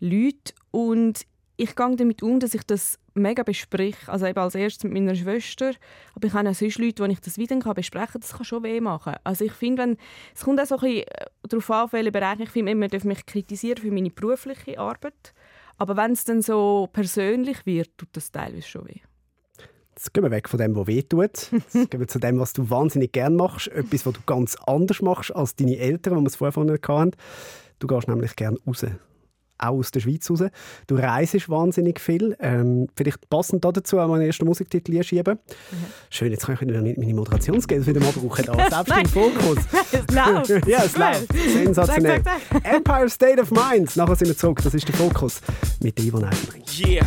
Leuten und ich gehe damit um, dass ich das mega bespreche. Also eben als erstes mit meiner Schwester, aber ich habe auch sonst Leute, wo ich das wieder besprechen kann. Das kann schon weh machen. Also ich finde, wenn, es kommt auch so ein bisschen äh, darauf an, welche Bereiche ich finde, man darf mich kritisieren für meine berufliche Arbeit. Aber wenn es dann so persönlich wird, tut das teilweise schon weh. Jetzt gehen wir weg von dem, was weh tut. Jetzt gehen wir zu dem, was du wahnsinnig gerne machst. Etwas, was du ganz anders machst als deine Eltern, die wir es vorher hatten. Du gehst nämlich gerne raus auch aus der Schweiz raus. Du reist wahnsinnig viel. Ähm, vielleicht passend dazu auch meinen ersten Musiktitel schieben. Mhm. Schön, jetzt kann ich wieder meine Moderationsskills wieder mal brauchen. Da. Selbst im Fokus. es läuft. ja, es läuft. Sensationell. Sag, sag, sag. Empire State of Mind. Nachher sind wir zurück. Das ist der Fokus mit Ivan Eisenring. Yeah.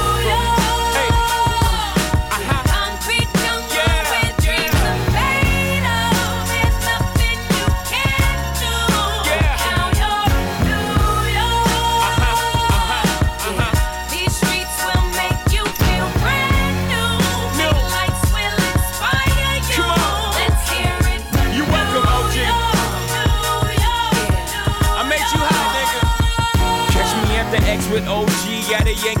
they ain't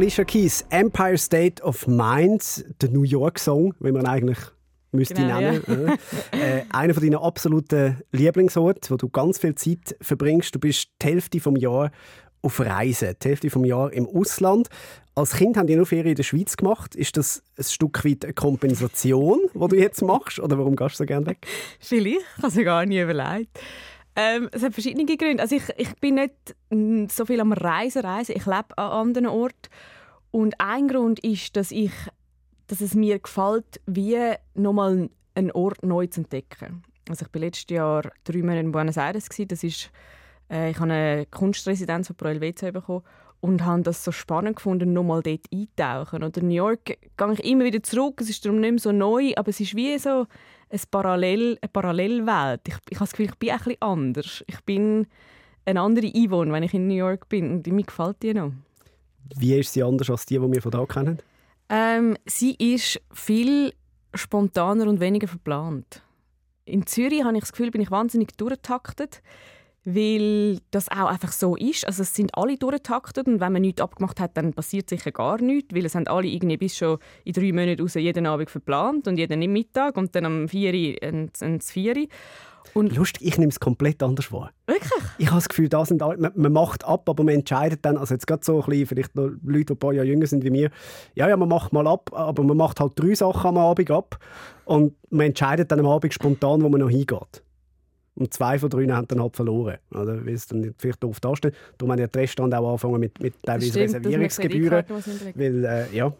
Alicia Keys, Empire State of Mind, der New York Song, wie man eigentlich müsste Genau, nennen. Ja. äh, einer von deinen absoluten Lieblingsorten, wo du ganz viel Zeit verbringst. Du bist die Hälfte vom Jahr auf Reisen, die Hälfte vom Jahr im Ausland. Als Kind haben die nur Ferien in der Schweiz gemacht. Ist das ein Stück weit eine Kompensation, die du jetzt machst? Oder warum gehst du so gerne weg? Vielleicht, ich habe es gar nie überlegt. Ähm, es hat verschiedene Gründe. Also ich, ich bin nicht so viel am Reisen, Reisen. Ich lebe an anderen Orten. Und ein Grund ist, dass, ich, dass es mir gefällt, wie nochmal einen Ort neu zu entdecken. Also ich war letztes Jahr drei Monate in Buenos Aires. Das ist, äh, ich habe eine Kunstresidenz von Pro Helvetia bekommen und habe das so spannend gefunden, nochmal dort eintauchen. Und in New York gehe ich immer wieder zurück. Es ist darum nicht mehr so neu, aber es ist wie so ein Parallel, eine Parallelwelt. Ich, ich habe das Gefühl, ich bin ein bisschen anders. Ich bin eine andere Einwohner, wenn ich in New York bin. Und mir gefällt die noch. Wie ist sie anders als die, die wir von da kennen? Ähm, sie ist viel spontaner und weniger verplant. In Zürich habe ich das Gefühl, bin ich wahnsinnig durchtaktet, weil das auch einfach so ist. Also es sind alle durchtaktet und wenn man nichts abgemacht hat, dann passiert sicher gar nichts, weil es haben alle irgendwie bis schon in drei Monaten raus jeden Abend verplant und jeden im Mittag und dann am 4 Uhr ins 4 Uhr. Und Lustig, ich nehme es komplett anders wahr. wirklich? Ich habe das Gefühl, da sind alle, man, man macht ab, aber man entscheidet dann, also jetzt gerade so ein bisschen, vielleicht noch Leute, die ein paar Jahre jünger sind wie mir, ja, ja, man macht mal ab, aber man macht halt drei Sachen am Abend ab und man entscheidet dann am Abend spontan, wo man noch hingeht. Und zwei von drei haben dann halt verloren, oder? weil es dann nicht vielleicht doof dasteht. Darum haben ja die Restaurants auch angefangen mit, mit teilweise Stimmt, Reservierungsgebühren, weil, äh, ja,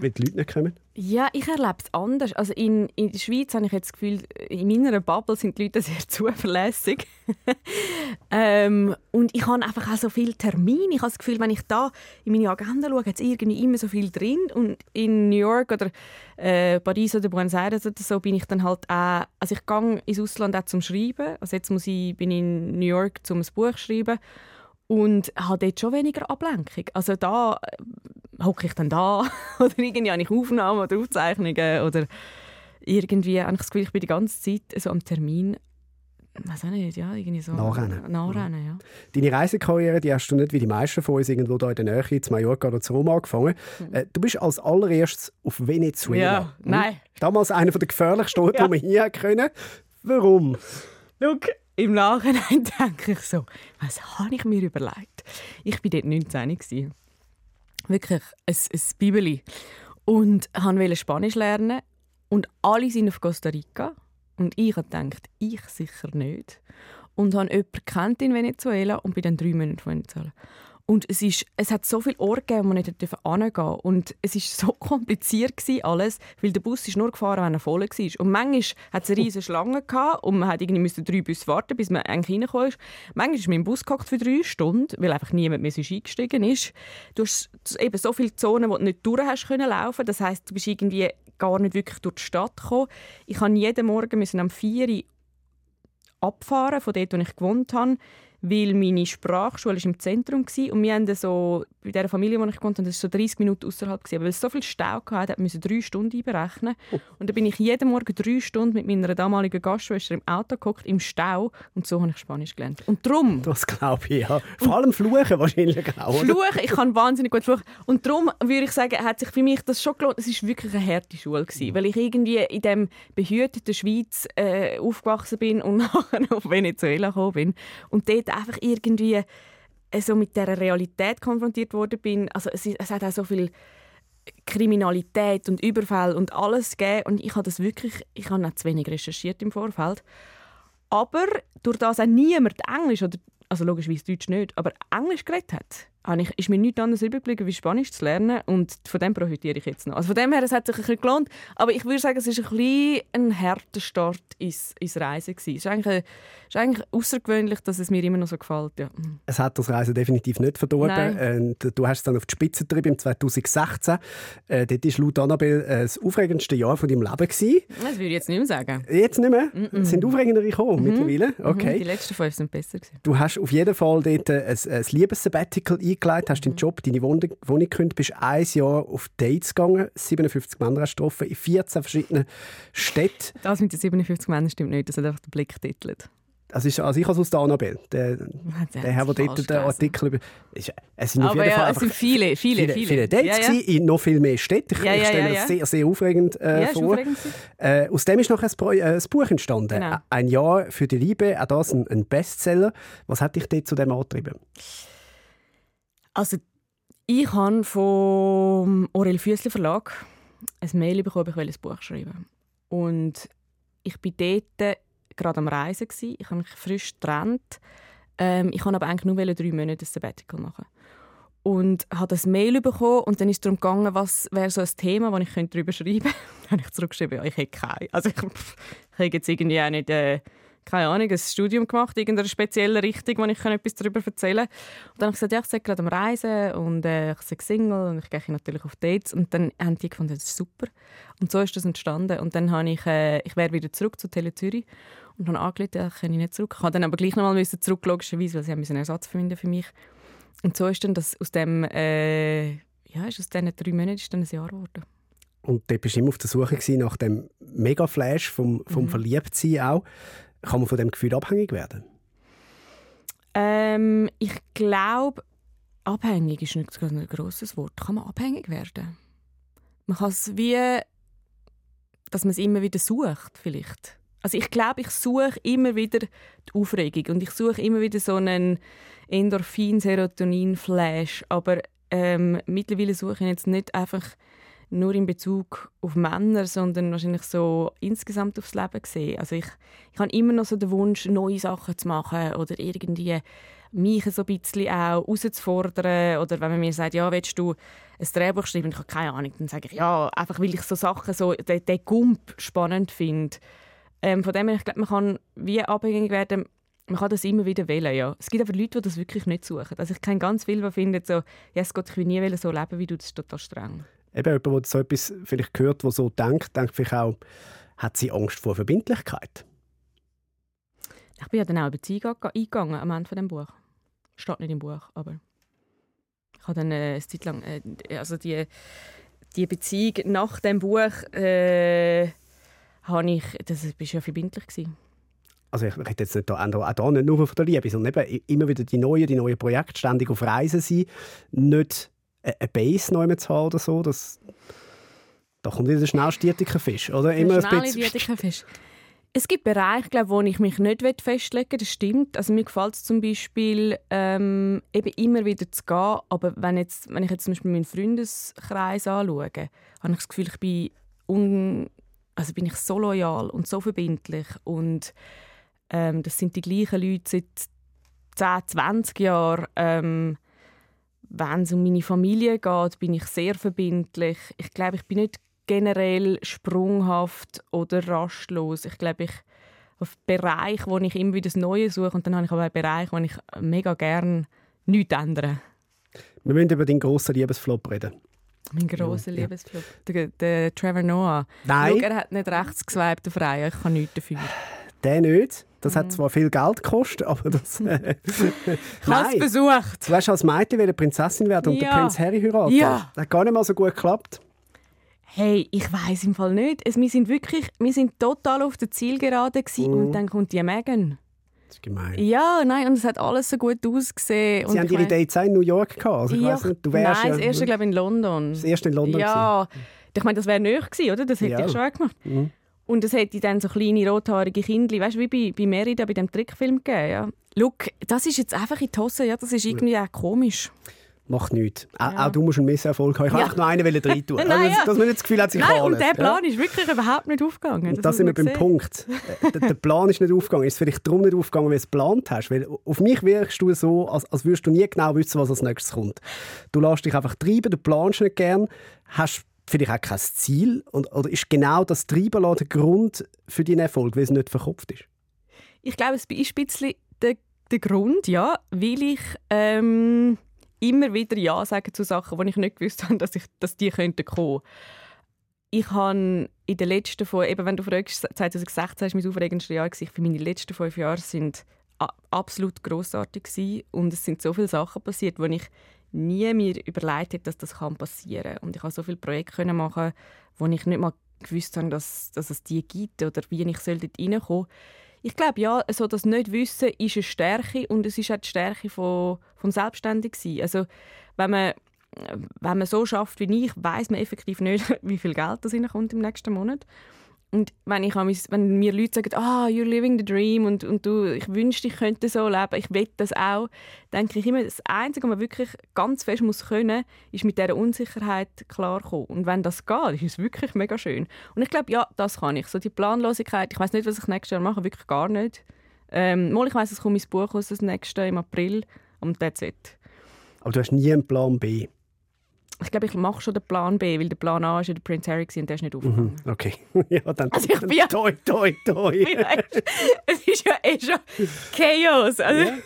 weil die Leute nicht kommen. Ja, ich erlebe es anders. Also in, in der Schweiz habe ich jetzt das Gefühl, in meiner Bubble sind die Leute sehr zuverlässig. ähm, und ich habe einfach auch so viele Termine. Ich habe das Gefühl, wenn ich da in meine Agenda schaue, hat es irgendwie immer so viel drin. Und in New York oder äh, Paris oder Buenos Aires oder so bin ich dann halt auch... Also ich gehe ins Ausland auch zum Schreiben. Also jetzt muss ich, bin ich in New York, um ein Buch zu schreiben. Und habe dort schon weniger Ablenkung. Also da hocke ich dann da oder irgendwie habe ich Aufnahmen oder Aufzeichnungen oder irgendwie habe ich das Gefühl, ich bin die ganze Zeit so am Termin weiß auch nicht, ja, irgendwie so Nachrennen. Nachrennen, ja. Deine Reisekarriere die hast du nicht wie die meisten von uns irgendwo da in der Nähe, zu Mallorca oder zu Rom angefangen. Äh, Du bist als allererstes auf Venezuela. Ja, Hm? nein. Damals einer der gefährlichsten Orte, Ja. die wir hier können. Warum? Schau, im Nachhinein denke ich so, was habe ich mir überlegt? Ich war dort 19 gewesen. Wirklich ein, ein Bibeli. Und wollte Spanisch lernen. Und alle sind auf Costa Rica. Und ich gedacht, ich sicher nicht. Und habe jemanden in Venezuela und bin dann drei Monate in Venezuela. Und es, ist, es hat so viele Orte gegeben, wo man nicht hingehen durfte. Und es war so kompliziert gewesen, alles, weil der Bus ist nur gefahren, wenn er voll war. Und manchmal hat es eine riesige Schlange und man musste irgendwie drei Busse warten, bis man eigentlich reingekommen ist. Manchmal ist man im Bus für drei Stunden, weil einfach niemand mehr eingestiegen ist. Du hast eben so viele Zonen, wo du nicht durch hast können laufen. Das heisst, du bist irgendwie gar nicht wirklich durch die Stadt gekommen. Ich musste jeden Morgen müssen am 4 Uhr abfahren, von dort, wo ich gewohnt habe, weil meine Sprachschule ist im Zentrum war. und wir haben so, bei der Familie, wo ich gewohnt habe, das war so 30 Minuten außerhalb gewesen. Aber weil es so viel Stau hatte, musste ich drei Stunden einberechnen. Und dann bin ich jeden Morgen drei Stunden mit meiner damaligen Gastschwester im Auto gehockt, im Stau, und so habe ich Spanisch gelernt. Und darum Das glaube ich, ja. Vor allem Fluchen wahrscheinlich auch. oder? Fluchen, ich kann wahnsinnig gut fluchen. Und darum würde ich sagen, hat sich für mich das schon gelohnt. Es war wirklich eine harte Schule. Gewesen, weil ich irgendwie in dem behüteten Schweiz äh, aufgewachsen bin und nachher auf Venezuela gekommen bin. Und dort einfach irgendwie so mit dieser Realität konfrontiert worden bin. Also es, es hat auch so viel Kriminalität und Überfall und alles gegeben. Und ich habe das wirklich, ich habe auch zu wenig recherchiert im Vorfeld. Aber durch das auch niemand Englisch oder also logischerweise Deutsch nicht, aber Englisch geredet hat, ich, ist mir nichts anderes übrig geblieben, wie Spanisch zu lernen und von dem profitiere ich jetzt noch. Also von dem her, es hat sich ein bisschen gelohnt, aber ich würde sagen, es ist ein bisschen ein harter Start ins, ins Reisen gewesen. Es ist eigentlich, ist eigentlich außergewöhnlich, dass es mir immer noch so gefällt. Ja. Es hat das Reisen definitiv nicht verdorben. Und du hast es dann auf die Spitze getrieben im 2016. Äh, dort war laut Annabelle äh, das aufregendste Jahr von deinem Leben. Gewesen. Das würde ich jetzt nicht mehr sagen. Jetzt nicht mehr? Es sind aufregendere gekommen mittlerweile? Mhm, Die Okay. letzten fünf sind besser gewesen. Du hast auf jeden Fall dort äh, ein, ein Liebessabbatical eingeleitet, hast deinen Job, deine Wohnung, gekündigt, bist ein Jahr auf Dates gegangen, 57 Männer hast getroffen, in 14 verschiedenen Städten. Das mit den 57 Männern stimmt nicht, das hat einfach der Blick titelt. Das ist, also ich als aus der Annabelle. Der, der Herr, der dort den Artikel über... Es sind auf Aber jeden ja, Fall es sind viele, viele, viele, viele. Dates Ja, ja. in noch viel mehr Städten. Ich, Ja, ich stelle mir das sehr, sehr aufregend äh, ist vor. aufregend. Äh, aus dem ist noch ein, äh, ein Buch entstanden. Genau. Ein Jahr für die Liebe, auch das ein, ein Bestseller. Was hat dich dort zu dem angetrieben? Also, ich habe vom Aurel Füssli Verlag ein Mail bekommen, ich will ein Buch schreiben. Und ich war dort gerade am Reisen. Gewesen. Ich habe mich frisch getrennt. Ähm, ich wollte aber eigentlich nur drei Monate ein Sabbatical machen. Und habe das Mail bekommen und dann ist es darum gegangen, was wäre so ein Thema, das ich darüber schreiben könnte. dann habe ich zurückgeschrieben, ja, ich hätte keine. Also ich, pff, ich habe jetzt irgendwie auch nicht, äh, keine Ahnung, ein Studium gemacht, irgendeine spezielle Richtung, wo ich etwas darüber erzählen kann. Und dann habe ich gesagt, ja, ich sei gerade am Reisen und äh, ich sei Single und ich gehe natürlich auf Dates. Und dann haben die gefunden, das ist super. Und so ist das entstanden. Und dann habe ich, äh, ich wäre wieder zurück zu Tele Zürich und habe angelegt, ja, ich kann nicht zurück. Ich habe dann aber gleich nochmal müssen zurück, logischerweise, weil sie haben einen Ersatz finden für mich. Und so ist dann das aus dem, äh, ja, ist aus diesen drei Monaten ist dann ein Jahr geworden. Und dort bist du immer auf der Suche nach dem Mega-Flash vom, vom Mhm. Verliebtsein auch. Kann man von dem Gefühl abhängig werden? Ähm, ich glaube, abhängig ist nicht ein grosses Wort. Kann man abhängig werden? Man kann es wie, dass man es immer wieder sucht, vielleicht. Also ich glaube, ich suche immer wieder die Aufregung und ich suche immer wieder so einen Endorphin-Serotonin-Flash. Aber ähm, mittlerweile suche ich jetzt nicht einfach nur in Bezug auf Männer, sondern wahrscheinlich so insgesamt aufs Leben gesehen. Also ich, ich habe immer noch so den Wunsch, neue Sachen zu machen oder irgendwie mich so ein bisschen auch herauszufordern. Oder wenn man mir sagt, ja, willst du ein Drehbuch schreiben? Ich habe keine Ahnung. Dann sage ich, ja, einfach weil ich so Sachen, so den, den Gump spannend finde. Ähm, von dem her, ich glaube, man kann wie abhängig werden, man kann das immer wieder wählen, ja. Es gibt aber Leute, die das wirklich nicht suchen. Also ich kenne ganz viele, die finden so, ja, es Gott, ich will nie so leben wie du, das ist total streng. Eben jemand, der so etwas vielleicht hört, der so denkt, denkt vielleicht auch, hat sie Angst vor Verbindlichkeit? Ich bin ja dann auch eine Beziehung ange- eingegangen am Ende dem Buch. Steht nicht im Buch, aber ich habe dann äh, eine Zeit lang, äh, also die, die Beziehung nach dem Buch, äh, habe ich, das war ja verbindlich gewesen. Also ich rede jetzt nicht da, auch da nicht nur von der Liebe, sondern eben immer wieder die neuen, die neuen Projekte, ständig auf Reisen sein, nicht eine eine Base neu zu haben oder so, das, da kommt wieder schnell stiertiger Fisch, oder? Immer ein bisschen... Es gibt Bereiche, glaube, wo ich mich nicht festlegen will, das stimmt. Also mir gefällt es zum Beispiel, ähm, eben immer wieder zu gehen, aber wenn, jetzt, wenn ich jetzt zum Beispiel meinen Freundeskreis anschaue, habe ich das Gefühl, ich bin, un, also bin ich so loyal und so verbindlich und ähm, das sind die gleichen Leute seit 10, 20 Jahren. Ähm, wenn es um meine Familie geht, bin ich sehr verbindlich. Ich glaube, ich bin nicht generell sprunghaft oder rastlos. Ich glaube, ich auf Bereich, wo ich immer wieder das Neue suche und dann habe ich aber einen Bereich, wo ich mega gerne nichts ändere. Wir müssen über deinen grossen Liebesflop reden. Mein grosser Ja. Liebesflug. Der, der Trevor Noah. Nein, Schau, er hat nicht rechts geswiped auf Reihe. Ich kann nichts dafür. Der nicht. Das Mhm. hat zwar viel Geld gekostet, aber das... Äh, Ich habe es versucht. du hast als Mädchen wollen Prinzessin werden und Ja. den Prinz Harry heiraten. Ja. Das hat gar nicht mal so gut geklappt. Hey, ich weiß im Fall nicht. Es, wir sind wirklich, wir sind total auf der Zielgerade gewesen Mhm. und dann kommt die Megan. Das ist gemein. Ja, nein, und es hat alles so gut ausgesehen. Sie und haben ihre Dates in New York gehabt. Also ich Ja, weiss nicht, du wärst nein, ja, das erste glaube ich in London. das erste in London. Ja, ich meine, das wäre nöch gewesen, oder? Das hätte Ja. ich schon gemacht. Mhm. Und es hätte dann so kleine rothaarige Kinder, weißt du, wie bei, bei Merida bei dem Trickfilm gegeben. Ja. Look, das ist jetzt einfach in die Hose, ja, das ist irgendwie auch komisch. Macht nichts. Auch, Ja. auch du musst einen Misserfolg haben. Ich Ja. einfach nur einen rein tun. Nein, also, ja. Dass man nicht das Gefühl hat, sich Nein, und der. Plan ist wirklich überhaupt nicht aufgegangen. Und da muss sind wir beim sehen. Punkt. Äh, der, der Plan ist nicht aufgegangen. Ist vielleicht darum nicht aufgegangen, weil du es geplant hast. Weil auf mich wirkst du so, als, als würdest du nie genau wissen, was als nächstes kommt. Du lässt dich einfach treiben, du planst nicht gern, hast vielleicht auch kein Ziel. Und, oder ist genau das Treiben der Grund für deinen Erfolg, weil es nicht verkopft ist? Ich glaube, es ist ein bisschen der, der Grund, ja, weil ich ähm, immer wieder Ja sage zu Sachen, wo ich nicht gewusst habe, dass, ich, dass die könnten kommen. Ich habe in den letzten fünf, eben wenn du fragst, 2016 war mein aufregendste Jahr, gewesen. für meine letzten fünf Jahre sind absolut gewesen. und es sind so viele Sachen passiert, wo ich nie mir überlegt hätte, dass das kann passieren und ich habe so viele Projekte machen, wo ich nicht mal gewusst habe, dass, dass es die gibt oder wie ich soll dort reinkommen Ich glaube, ja, also das Nicht-Wissen ist eine Stärke und es ist auch die Stärke von, vom Selbstständigsein. Also, wenn man, wenn man so schafft wie ich, weiß man effektiv nicht, wie viel Geld das reinkommt im nächsten Monat. Und wenn, ich wenn mir Leute sagen, ah, oh, you're living the dream und, und du, ich wünschte, ich könnte so leben, ich will das auch, denke ich immer, das Einzige, was man wirklich ganz fest muss können, ist mit dieser Unsicherheit klarkommen. Und wenn das geht, ist es wirklich mega schön. Und ich glaube, ja, das kann ich. So die Planlosigkeit, ich weiß nicht, was ich nächstes Jahr mache, wirklich gar nicht. Ähm, mal, ich weiß, es kommt mein Buch aus, das nächste im April, und that's it. Aber du hast nie einen Plan B? Ich glaube, ich mache schon den Plan B, weil der Plan A ist ja der Prince Harry und der ist nicht aufgegangen. Mhm, okay. ja, dann also ich bin ja, toi, toi, toi. es ist ja eh schon Chaos. Also, ja.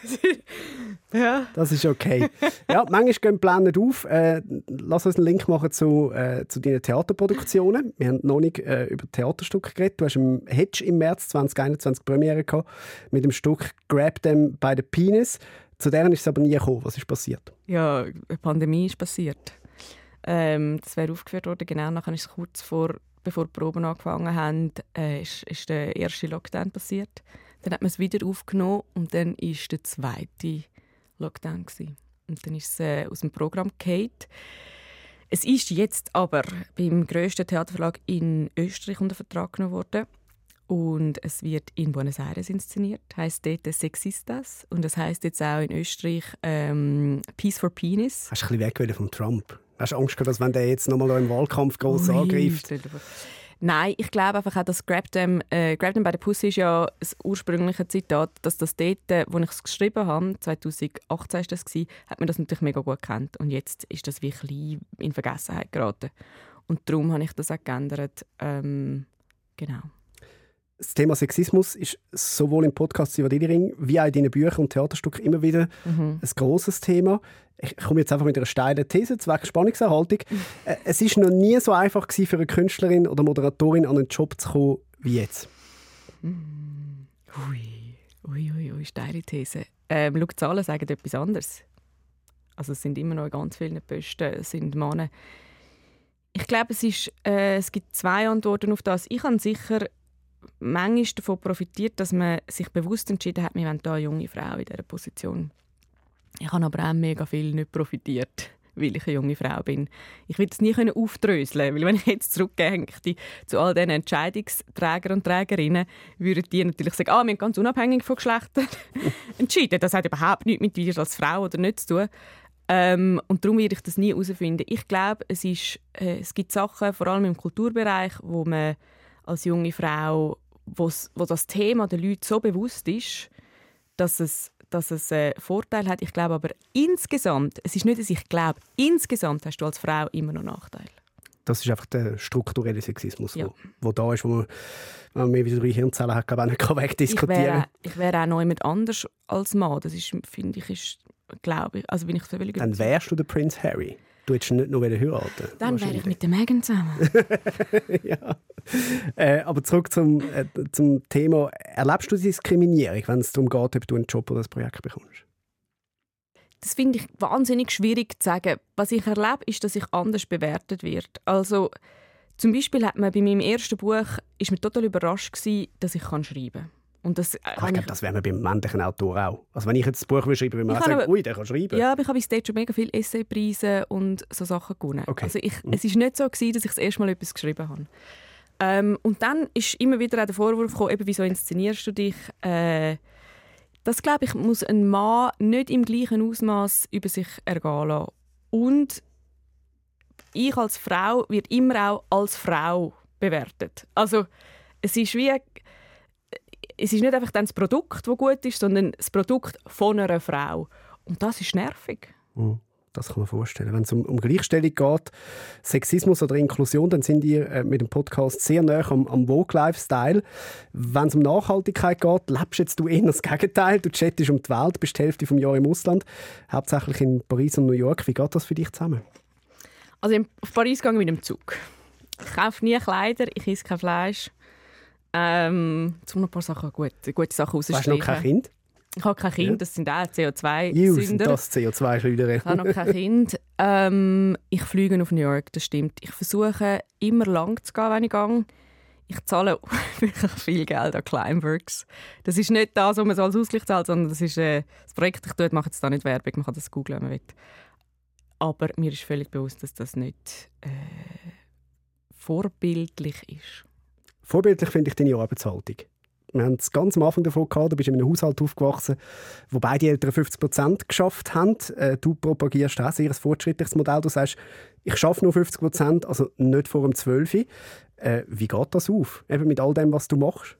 ja. Das ist okay. Ja, manchmal gehen Pläne nicht auf. Äh, lass uns einen Link machen zu, äh, zu deinen Theaterproduktionen. Wir haben noch nicht äh, über Theaterstücke geredet. Du hast im Hedge im März 2021 Premiere gehabt mit dem Stück «Grab Them by the Penis». Zu deren ist es aber nie gekommen. Was ist passiert? Ja, eine Pandemie ist passiert. Ähm, das wäre aufgeführt worden. Genau, nachher ist es kurz vor, bevor die Proben angefangen haben, äh, ist, ist, der erste Lockdown passiert. Dann hat man es wieder aufgenommen und dann ist der zweite Lockdown gewesen. Und dann ist es äh, aus dem Programm gefallen. Es ist jetzt aber beim grössten Theaterverlag in Österreich unter Vertrag genommen worden. Und es wird in Buenos Aires inszeniert, heißt dort Sexistas. Und das heißt jetzt auch in Österreich ähm, Peace for Penis. Hast du ein bisschen weg von Trump? Hast du Angst gehabt, dass wenn der jetzt nochmal im Wahlkampf groß angreift? Nein, ich glaube einfach auch, dass Grab them, äh, Grab them by the Pussy ist ja das ursprüngliche Zitat, dass das dort, äh, wo ich es geschrieben habe, 2018 war das, gewesen, hat man das natürlich mega gut kennt und jetzt ist das wirklich in Vergessenheit geraten. Und darum habe ich das auch geändert. Ähm, genau. Das Thema Sexismus ist sowohl im Podcast Sivadili wie auch in deinen Büchern und Theaterstücken immer wieder mhm. ein großes Thema. Ich komme jetzt einfach mit einer steilen These, zwecks Spannungserhaltung. Mhm. Es ist noch nie so einfach gewesen, für eine Künstlerin oder Moderatorin an einen Job zu kommen wie jetzt. Mhm. Ui, ui, ui, ui steile These. Ähm, schau, die Zahlen sagen etwas anderes. Also es sind immer noch ganz viele Posten, es sind Männer. Ich glaube, es, ist, äh, es gibt zwei Antworten auf das. Ich habe sicher manchmal davon profitiert, dass man sich bewusst entschieden hat, wir wollen hier eine junge Frau in dieser Position. Ich habe aber auch mega viel nicht profitiert, weil ich eine junge Frau bin. Ich will es nie aufdröseln, weil wenn ich jetzt zurückgehe zu all diesen Entscheidungsträgern und Trägerinnen, würden die natürlich sagen, ah, wir haben ganz unabhängig von Geschlechtern entschieden. Das hat überhaupt nichts mit dir als Frau oder nicht zu tun. Ähm, und darum werde ich das nie herausfinden. Ich glaube, es, ist, äh, es gibt Sachen, vor allem im Kulturbereich, wo man als junge Frau, wo das Thema den Leuten so bewusst ist, dass es, dass es einen Vorteil hat. Ich glaube aber insgesamt, es ist nicht, dass ich glaube, insgesamt hast du als Frau immer noch Nachteile. Das ist einfach der strukturelle Sexismus, ja. wo, wo da ist, wo man, wenn man mehr wie drei Hirnzellen hat, glaube ich, nicht wegdiskutieren Ich wäre wär auch noch jemand anders als Mann. Das ist, finde ich, ist, glaube ich, also bin ich völlig Dann wärst du der Prince Harry. Du hättest nicht nur heiraten Dann wäre ich mit der Megan zusammen. ja. Äh, aber zurück zum, äh, zum Thema. Erlebst du Diskriminierung, wenn es darum geht, ob du einen Job oder ein Projekt bekommst? Das finde ich wahnsinnig schwierig zu sagen. Was ich erlebe, ist, dass ich anders bewertet werde. Also, zum Beispiel hat man bei meinem ersten Buch ist mir total überrascht gewesen, dass ich schreiben kann. Und das, äh, ich glaube, das wäre man beim männlichen Autor auch. Also wenn ich jetzt ein Buch schreibe, würde man auch sagen, ui, der kann schreiben. Ja, aber ich habe bis schon mega viele Essaypreise und so Sachen gewonnen. Okay. Also ich, mhm. es war nicht so, gewesen, dass ich das erste Mal etwas geschrieben habe. Ähm, und dann ist immer wieder auch der Vorwurf gekommen, eben, wieso inszenierst du dich? Äh, das, glaube ich, muss ein Mann nicht im gleichen Ausmaß über sich ergehen lassen. Und ich als Frau wird immer auch als Frau bewertet. Also es ist wie es ist nicht einfach dann das Produkt, das gut ist, sondern das Produkt von einer Frau. Und das ist nervig. Mhm. Das kann man vorstellen. Wenn es um, um, Gleichstellung geht, Sexismus oder Inklusion, dann sind ihr äh, mit dem Podcast sehr nah am, am Vogue-Lifestyle. Wenn es um Nachhaltigkeit geht, lebst jetzt du eher das Gegenteil. Du chattest um die Welt, bist die Hälfte des Jahres im Ausland, hauptsächlich in Paris und New York. Wie geht das für dich zusammen? Also in, auf Paris gehe ich mit dem Zug. Ich kaufe nie Kleider, ich esse kein Fleisch. Ähm, zum noch ein paar Sachen, gute, gute Sachen rausstreichen. Hast du noch kein Kind? Ich habe kein Kind, das sind auch CO2-Sünder. das CO2-Schleuder. Ich habe noch kein Kind. Ähm, ich fliege auf New York, das stimmt. Ich versuche immer lang zu gehen, wenn ich gehe. ich zahle wirklich viel Geld an Climeworks. Das ist nicht das, was man so als Ausgleich zahlt, sondern das ist äh, das Projekt, ich tue, ich mache jetzt da nicht Werbung, man kann das googeln, wenn man will. Aber mir ist völlig bewusst, dass das nicht äh, vorbildlich ist. Vorbildlich finde ich deine Arbeitshaltung. Wir haben es ganz am Anfang davon gehabt, du bist in einem Haushalt aufgewachsen, wo beide Eltern 50 Prozent geschafft haben. Äh, du propagierst auch ein sehr fortschrittliches Modell. Du sagst, ich schaffe nur 50 Prozent, also nicht vor dem 12. Äh, wie geht das auf? Eben mit all dem, was du machst?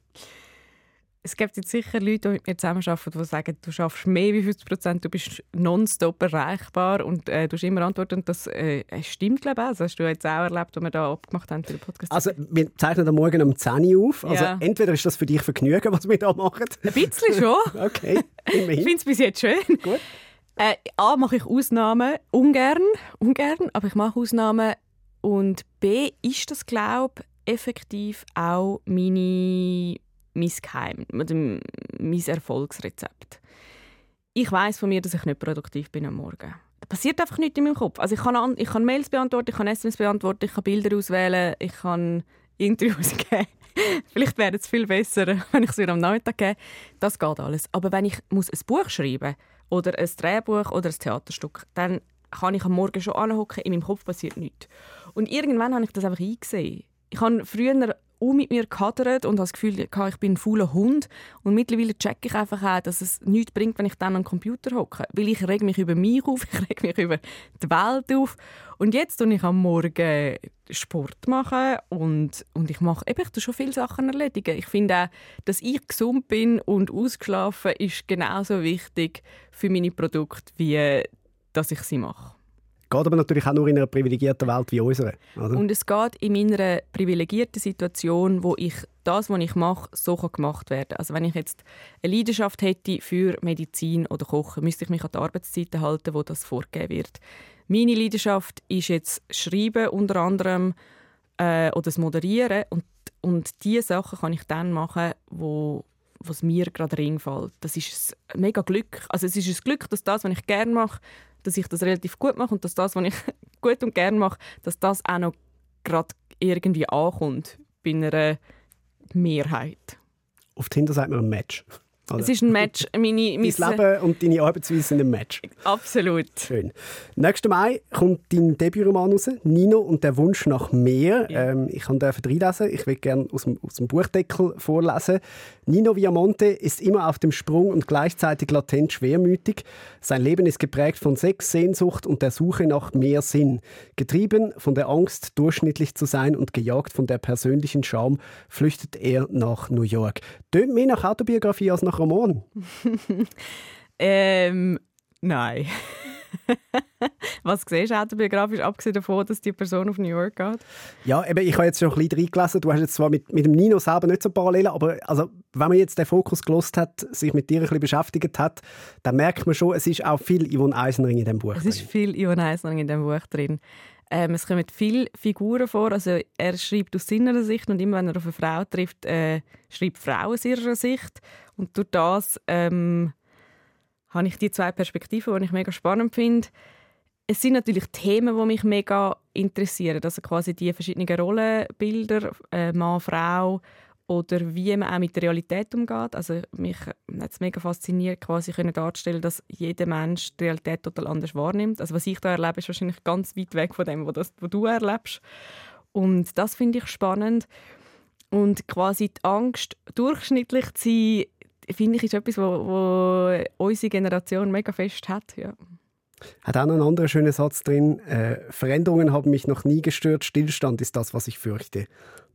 Es gibt jetzt sicher Leute, die mit mir zusammenarbeiten, die sagen, du schaffst mehr als 50 Prozent, du bist nonstop erreichbar und äh, du hast immer Antworten. Und das äh, stimmt, glaube ich. Das hast du jetzt auch erlebt, was wir da abgemacht haben für den Podcast. Also, wir zeichnen am Morgen um 10 Uhr auf. Also, Ja. entweder ist das für dich Vergnügen, was wir da machen. Ein bisschen schon. Okay, Ich immerhin. finde es bis jetzt schön. Gut. Äh, A, mache ich Ausnahmen. Ungern, ungern, aber ich mache Ausnahmen. Und B, ist das, glaube ich, effektiv auch meine, mein Geheim, mein Erfolgsrezept. Ich weiß von mir, dass ich nicht produktiv bin am Morgen. Da passiert einfach nichts in meinem Kopf. Also ich kann, an, ich kann Mails beantworten, ich kann SMS beantworten, ich kann Bilder auswählen, ich kann Interviews geben. Vielleicht wäre es viel besser, wenn ich es wieder am Nachmittag gebe. Das geht alles. Aber wenn ich muss ein Buch schreiben oder ein Drehbuch oder ein Theaterstück, dann kann ich am Morgen schon anhocken, in meinem Kopf passiert nichts. Und irgendwann habe ich das einfach eingesehen. Ich habe früher auch mit mir gehadert und habe das Gefühl, ich bin ein fauler Hund. Und mittlerweile checke ich einfach auch, dass es nichts bringt, wenn ich dann am Computer hocke. Weil ich reg mich über mich auf, ich reg mich über die Welt auf. Und jetzt tue ich am Morgen Sport machen und, und ich mache eben, ich schon viele Sachen erledigen. Ich finde auch, dass ich gesund bin und ausgeschlafen ist genauso wichtig für meine Produkte, wie dass ich sie mache. Geht aber natürlich auch nur in einer privilegierten Welt wie unserer. Oder? Und es geht in meiner privilegierten Situation, wo ich das, was ich mache, so kann gemacht werden Also wenn ich jetzt eine Leidenschaft hätte für Medizin oder Kochen, müsste ich mich an die Arbeitszeiten halten, wo das vorgegeben wird. Meine Leidenschaft ist jetzt Schreiben unter anderem äh, oder das Moderieren und, und diese Sachen kann ich dann machen, wo was mir gerade reinfällt. Das ist ein mega Glück. Also es ist ein Glück, dass das, was ich gerne mache, dass ich das relativ gut mache und dass das, was ich gut und gerne mache, dass das auch noch gerade irgendwie ankommt bei einer Mehrheit. Auf Tinder sagt man ein Match. Oder? Es ist ein Match. Meine, Dein mein, Leben und deine Arbeitsweise sind ein Match. Absolut. Schön. Nächsten Mai kommt dein Debütroman raus, Nino und der Wunsch nach mehr. Ja. Ähm, ich kann reinlesen. Ich will gerne aus dem, aus dem Buchdeckel vorlesen. Nino Viamonte ist immer auf dem Sprung und gleichzeitig latent schwermütig. Sein Leben ist geprägt von Sex, Sehnsucht und der Suche nach mehr Sinn. Getrieben von der Angst, durchschnittlich zu sein und gejagt von der persönlichen Scham, flüchtet er nach New York. Tönt mehr nach Autobiografie als nach Roman. Ähm, nein. Was siehst du autobiografisch, abgesehen davon, dass die Person auf New York geht? Ja, eben, ich habe jetzt schon ein bisschen reingelesen. Du hast jetzt zwar mit, mit dem Nino selber nicht so Parallelen, aber also, wenn man jetzt den Fokus gelost hat, sich mit dir ein bisschen beschäftigt hat, dann merkt man schon, es ist auch viel Yvonne Eisenring in diesem Buch. Es ist drin. viel Ivan Eisner in diesem Buch drin. Ähm, es kommen viele Figuren vor. Also er schreibt aus seiner Sicht und immer wenn er auf eine Frau trifft, äh, schreibt Frau aus ihrer Sicht. Und durch das ähm, habe ich die zwei Perspektiven, die ich mega spannend finde. Es sind natürlich Themen, die mich mega interessieren. Also quasi die verschiedenen Rollenbilder, äh, Mann, Frau oder wie man auch mit der Realität umgeht. Also mich hat es mega fasziniert, quasi können darzustellen, dass jeder Mensch die Realität total anders wahrnimmt. Also was ich da erlebe, ist wahrscheinlich ganz weit weg von dem, was, du erlebst. Und das finde ich spannend. Und quasi die Angst, durchschnittlich zu sein, finde ich, ist etwas, wo, wo unsere Generation mega fest hat. Ja. Hat auch noch einen anderen schönen Satz drin. Äh, Veränderungen haben mich noch nie gestört. Stillstand ist das, was ich fürchte.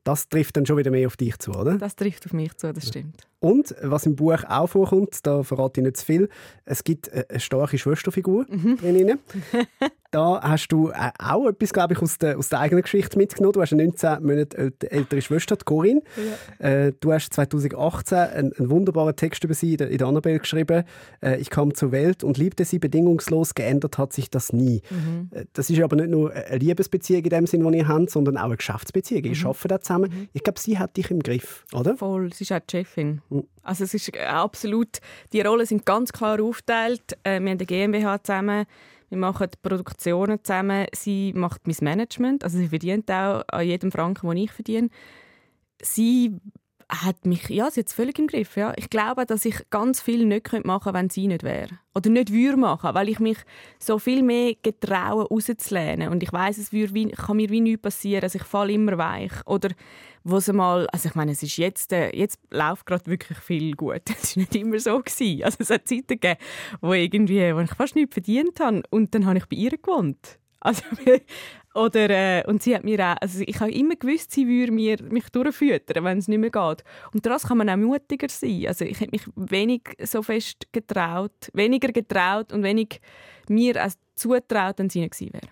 Das trifft dann schon wieder mehr auf dich zu, oder? Das trifft auf mich zu, das stimmt. Und was im Buch auch vorkommt, da verrate ich nicht zu viel, es gibt äh, eine starke Schwesterfigur Mhm. drin. Da hast du äh, auch etwas, glaube ich, aus der, aus der eigenen Geschichte mitgenommen. Du hast eine 19 Monate ält- ältere Schwester, die Corinne. Äh, du hast 2018 einen, einen wunderbaren Text über sie in der, in der Annabelle geschrieben. Äh, ich kam zur Welt und liebte sie bedingungslos, geändert hat sich das nie. Mhm. Das ist aber nicht nur eine Liebesbeziehung in dem Sinn, die ihr habt, sondern auch eine Geschäftsbeziehung. Mhm. Ihr arbeitet da zusammen. Ich glaube, sie hat dich im Griff, oder? Voll, sie ist auch die Chefin. Mhm. Also es ist absolut, die Rollen sind ganz klar aufgeteilt. Wir haben eine GmbH zusammen, wir machen die Produktionen zusammen, sie macht mein Management, also sie verdient auch an jedem Franken, den ich verdiene. sie hat mich, ja, sie hat es völlig im Griff. Ja. Ich glaube, dass ich ganz viel nicht machen könnte, wenn sie nicht wäre. Oder nicht würde machen, weil ich mich so viel mehr getraue, rauszulehnen. Und ich weiß es würde, kann mir wie nichts passieren. Also ich falle immer weich. Oder wo sie mal, also ich meine, es ist jetzt, äh, jetzt läuft gerade wirklich viel gut. Es war nicht immer so. Gewesen. Also es hat Zeiten gegeben, wo, irgendwie, wo ich fast nichts verdient habe. Und dann habe ich bei ihr gewohnt. Also, oder, äh, und sie hat mir auch, also ich habe immer gewusst, sie würde mir, mich durchfüttern, wenn es nicht mehr geht. Und daraus kann man auch mutiger sein. Also ich habe mich wenig so fest getraut, weniger getraut und wenig mir auch zutraut, wenn sie gewesen wäre.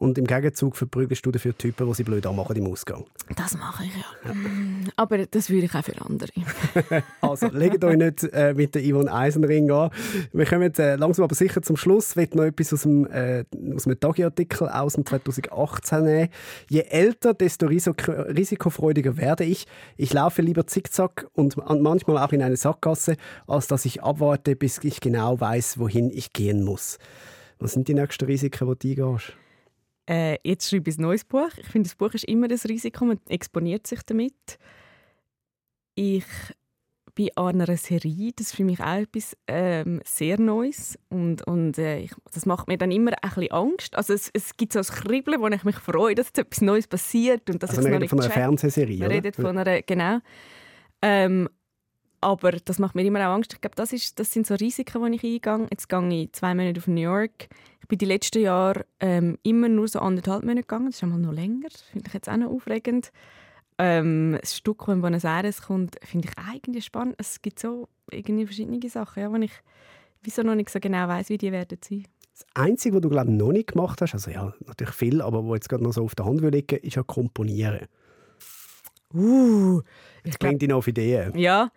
Und im Gegenzug verprügelst du dafür Typen, die sie blöd anmachen im Ausgang. Das mache ich ja. ja. Aber das würde ich auch für andere. also, legt euch nicht äh, mit der Yvonne Eisenring an. Wir kommen jetzt äh, langsam aber sicher zum Schluss. Ich will noch etwas aus dem, äh, aus dem Tagi-Artikel aus dem 2018 nehmen. Je älter, desto risikofreudiger werde ich. Ich laufe lieber zickzack und manchmal auch in eine Sackgasse, als dass ich abwarte, bis ich genau weiß, wohin ich gehen muss. Was sind die nächsten Risiken, die du eingehst? Äh, jetzt schreibe ich ein neues Buch. Ich finde, das Buch ist immer ein Risiko, man exponiert sich damit. Ich bin an einer Serie, das ist für mich auch etwas ähm, sehr Neues und, und äh, ich, das macht mir dann immer ein bisschen Angst. Also es, es gibt so ein Kribbeln, wo ich mich freue, dass jetzt etwas Neues passiert und dass also ich noch nicht von einer Fernsehserie, Wir reden von einer, genau. Ähm, aber das macht mir immer auch Angst. Ich glaube, das, ist, das sind so Risiken, die ich eingehe. Jetzt gehe ich zwei Monate auf New York. Ich bin die letzten Jahre ähm, immer nur so anderthalb Monate gegangen. Das ist einmal noch länger. Das finde ich jetzt auch noch aufregend. Ähm, das Stück, das in Buenos Aires kommt, finde ich eigentlich spannend. Es gibt so irgendwie verschiedene Sachen, ja, wo ich wieso noch nicht so genau weiß, wie die werden sein. Das Einzige, was du glaube noch nicht gemacht hast, also ja, natürlich viel, aber wo jetzt gerade noch so auf der Hand liegen ist ja Komponieren. Uh, ich bringt dich noch auf Ideen. Ja,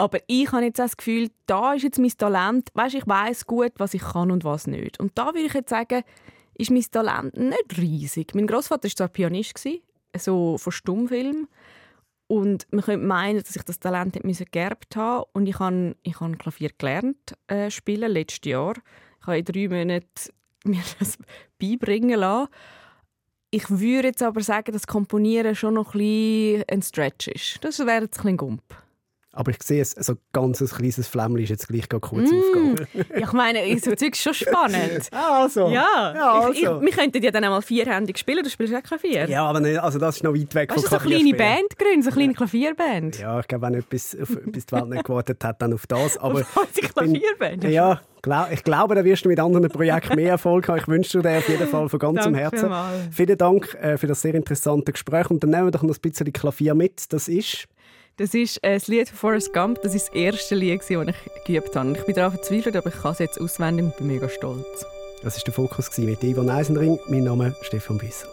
aber ich habe jetzt das Gefühl, da ist jetzt mein Talent. Weißt, ich weiß gut, was ich kann und was nicht. Und da würde ich jetzt sagen, ist mein Talent nicht riesig. Mein Großvater war zwar Pianist, so von Stummfilm. Und man könnte meinen, dass ich das Talent hätte geerbt haben Und ich habe, ich habe Klavier gelernt äh, spielen, letztes Jahr. Ich habe in drei Monaten mir das beibringen lassen. Ich würde jetzt aber sagen, dass Komponieren schon noch ein, ein Stretch ist. Das wäre jetzt ein bisschen Gump. Aber ich sehe, so ein ganz kleines Flämmchen ist jetzt gleich kurz mm. aufgegangen. ja, ich meine, so Zeug ist schon spannend. also. Ja, ja also. ich, ich, wir könnten ja dann einmal vierhändig spielen, du spielst auch Klavier. Ja, aber nicht, also das ist noch weit weg weißt, von Klavier. so eine kleine Band gründen, so eine kleine Klavierband. Ja, ich glaube, wenn etwas, auf, bis die Welt nicht gewartet hat, dann auf das. Aber auf die Klavierband? Bin, ja, ich glaube, da wirst du mit anderen Projekten mehr Erfolg haben. Ich wünsche dir auf jeden Fall von ganzem Herzen. Mal. Vielen Dank äh, für das sehr interessante Gespräch und dann nehmen wir doch noch ein bisschen Klavier mit. Das ist... Das ist äh, das Lied von Forrest Gump. Das ist das erste Lied, das ich geübt habe. Ich bin daran verzweifelt, aber ich kann es jetzt auswendig und bin mega stolz. Das war der Fokus mit Ivan Eisenring. Mein Name ist Stefan Büsser.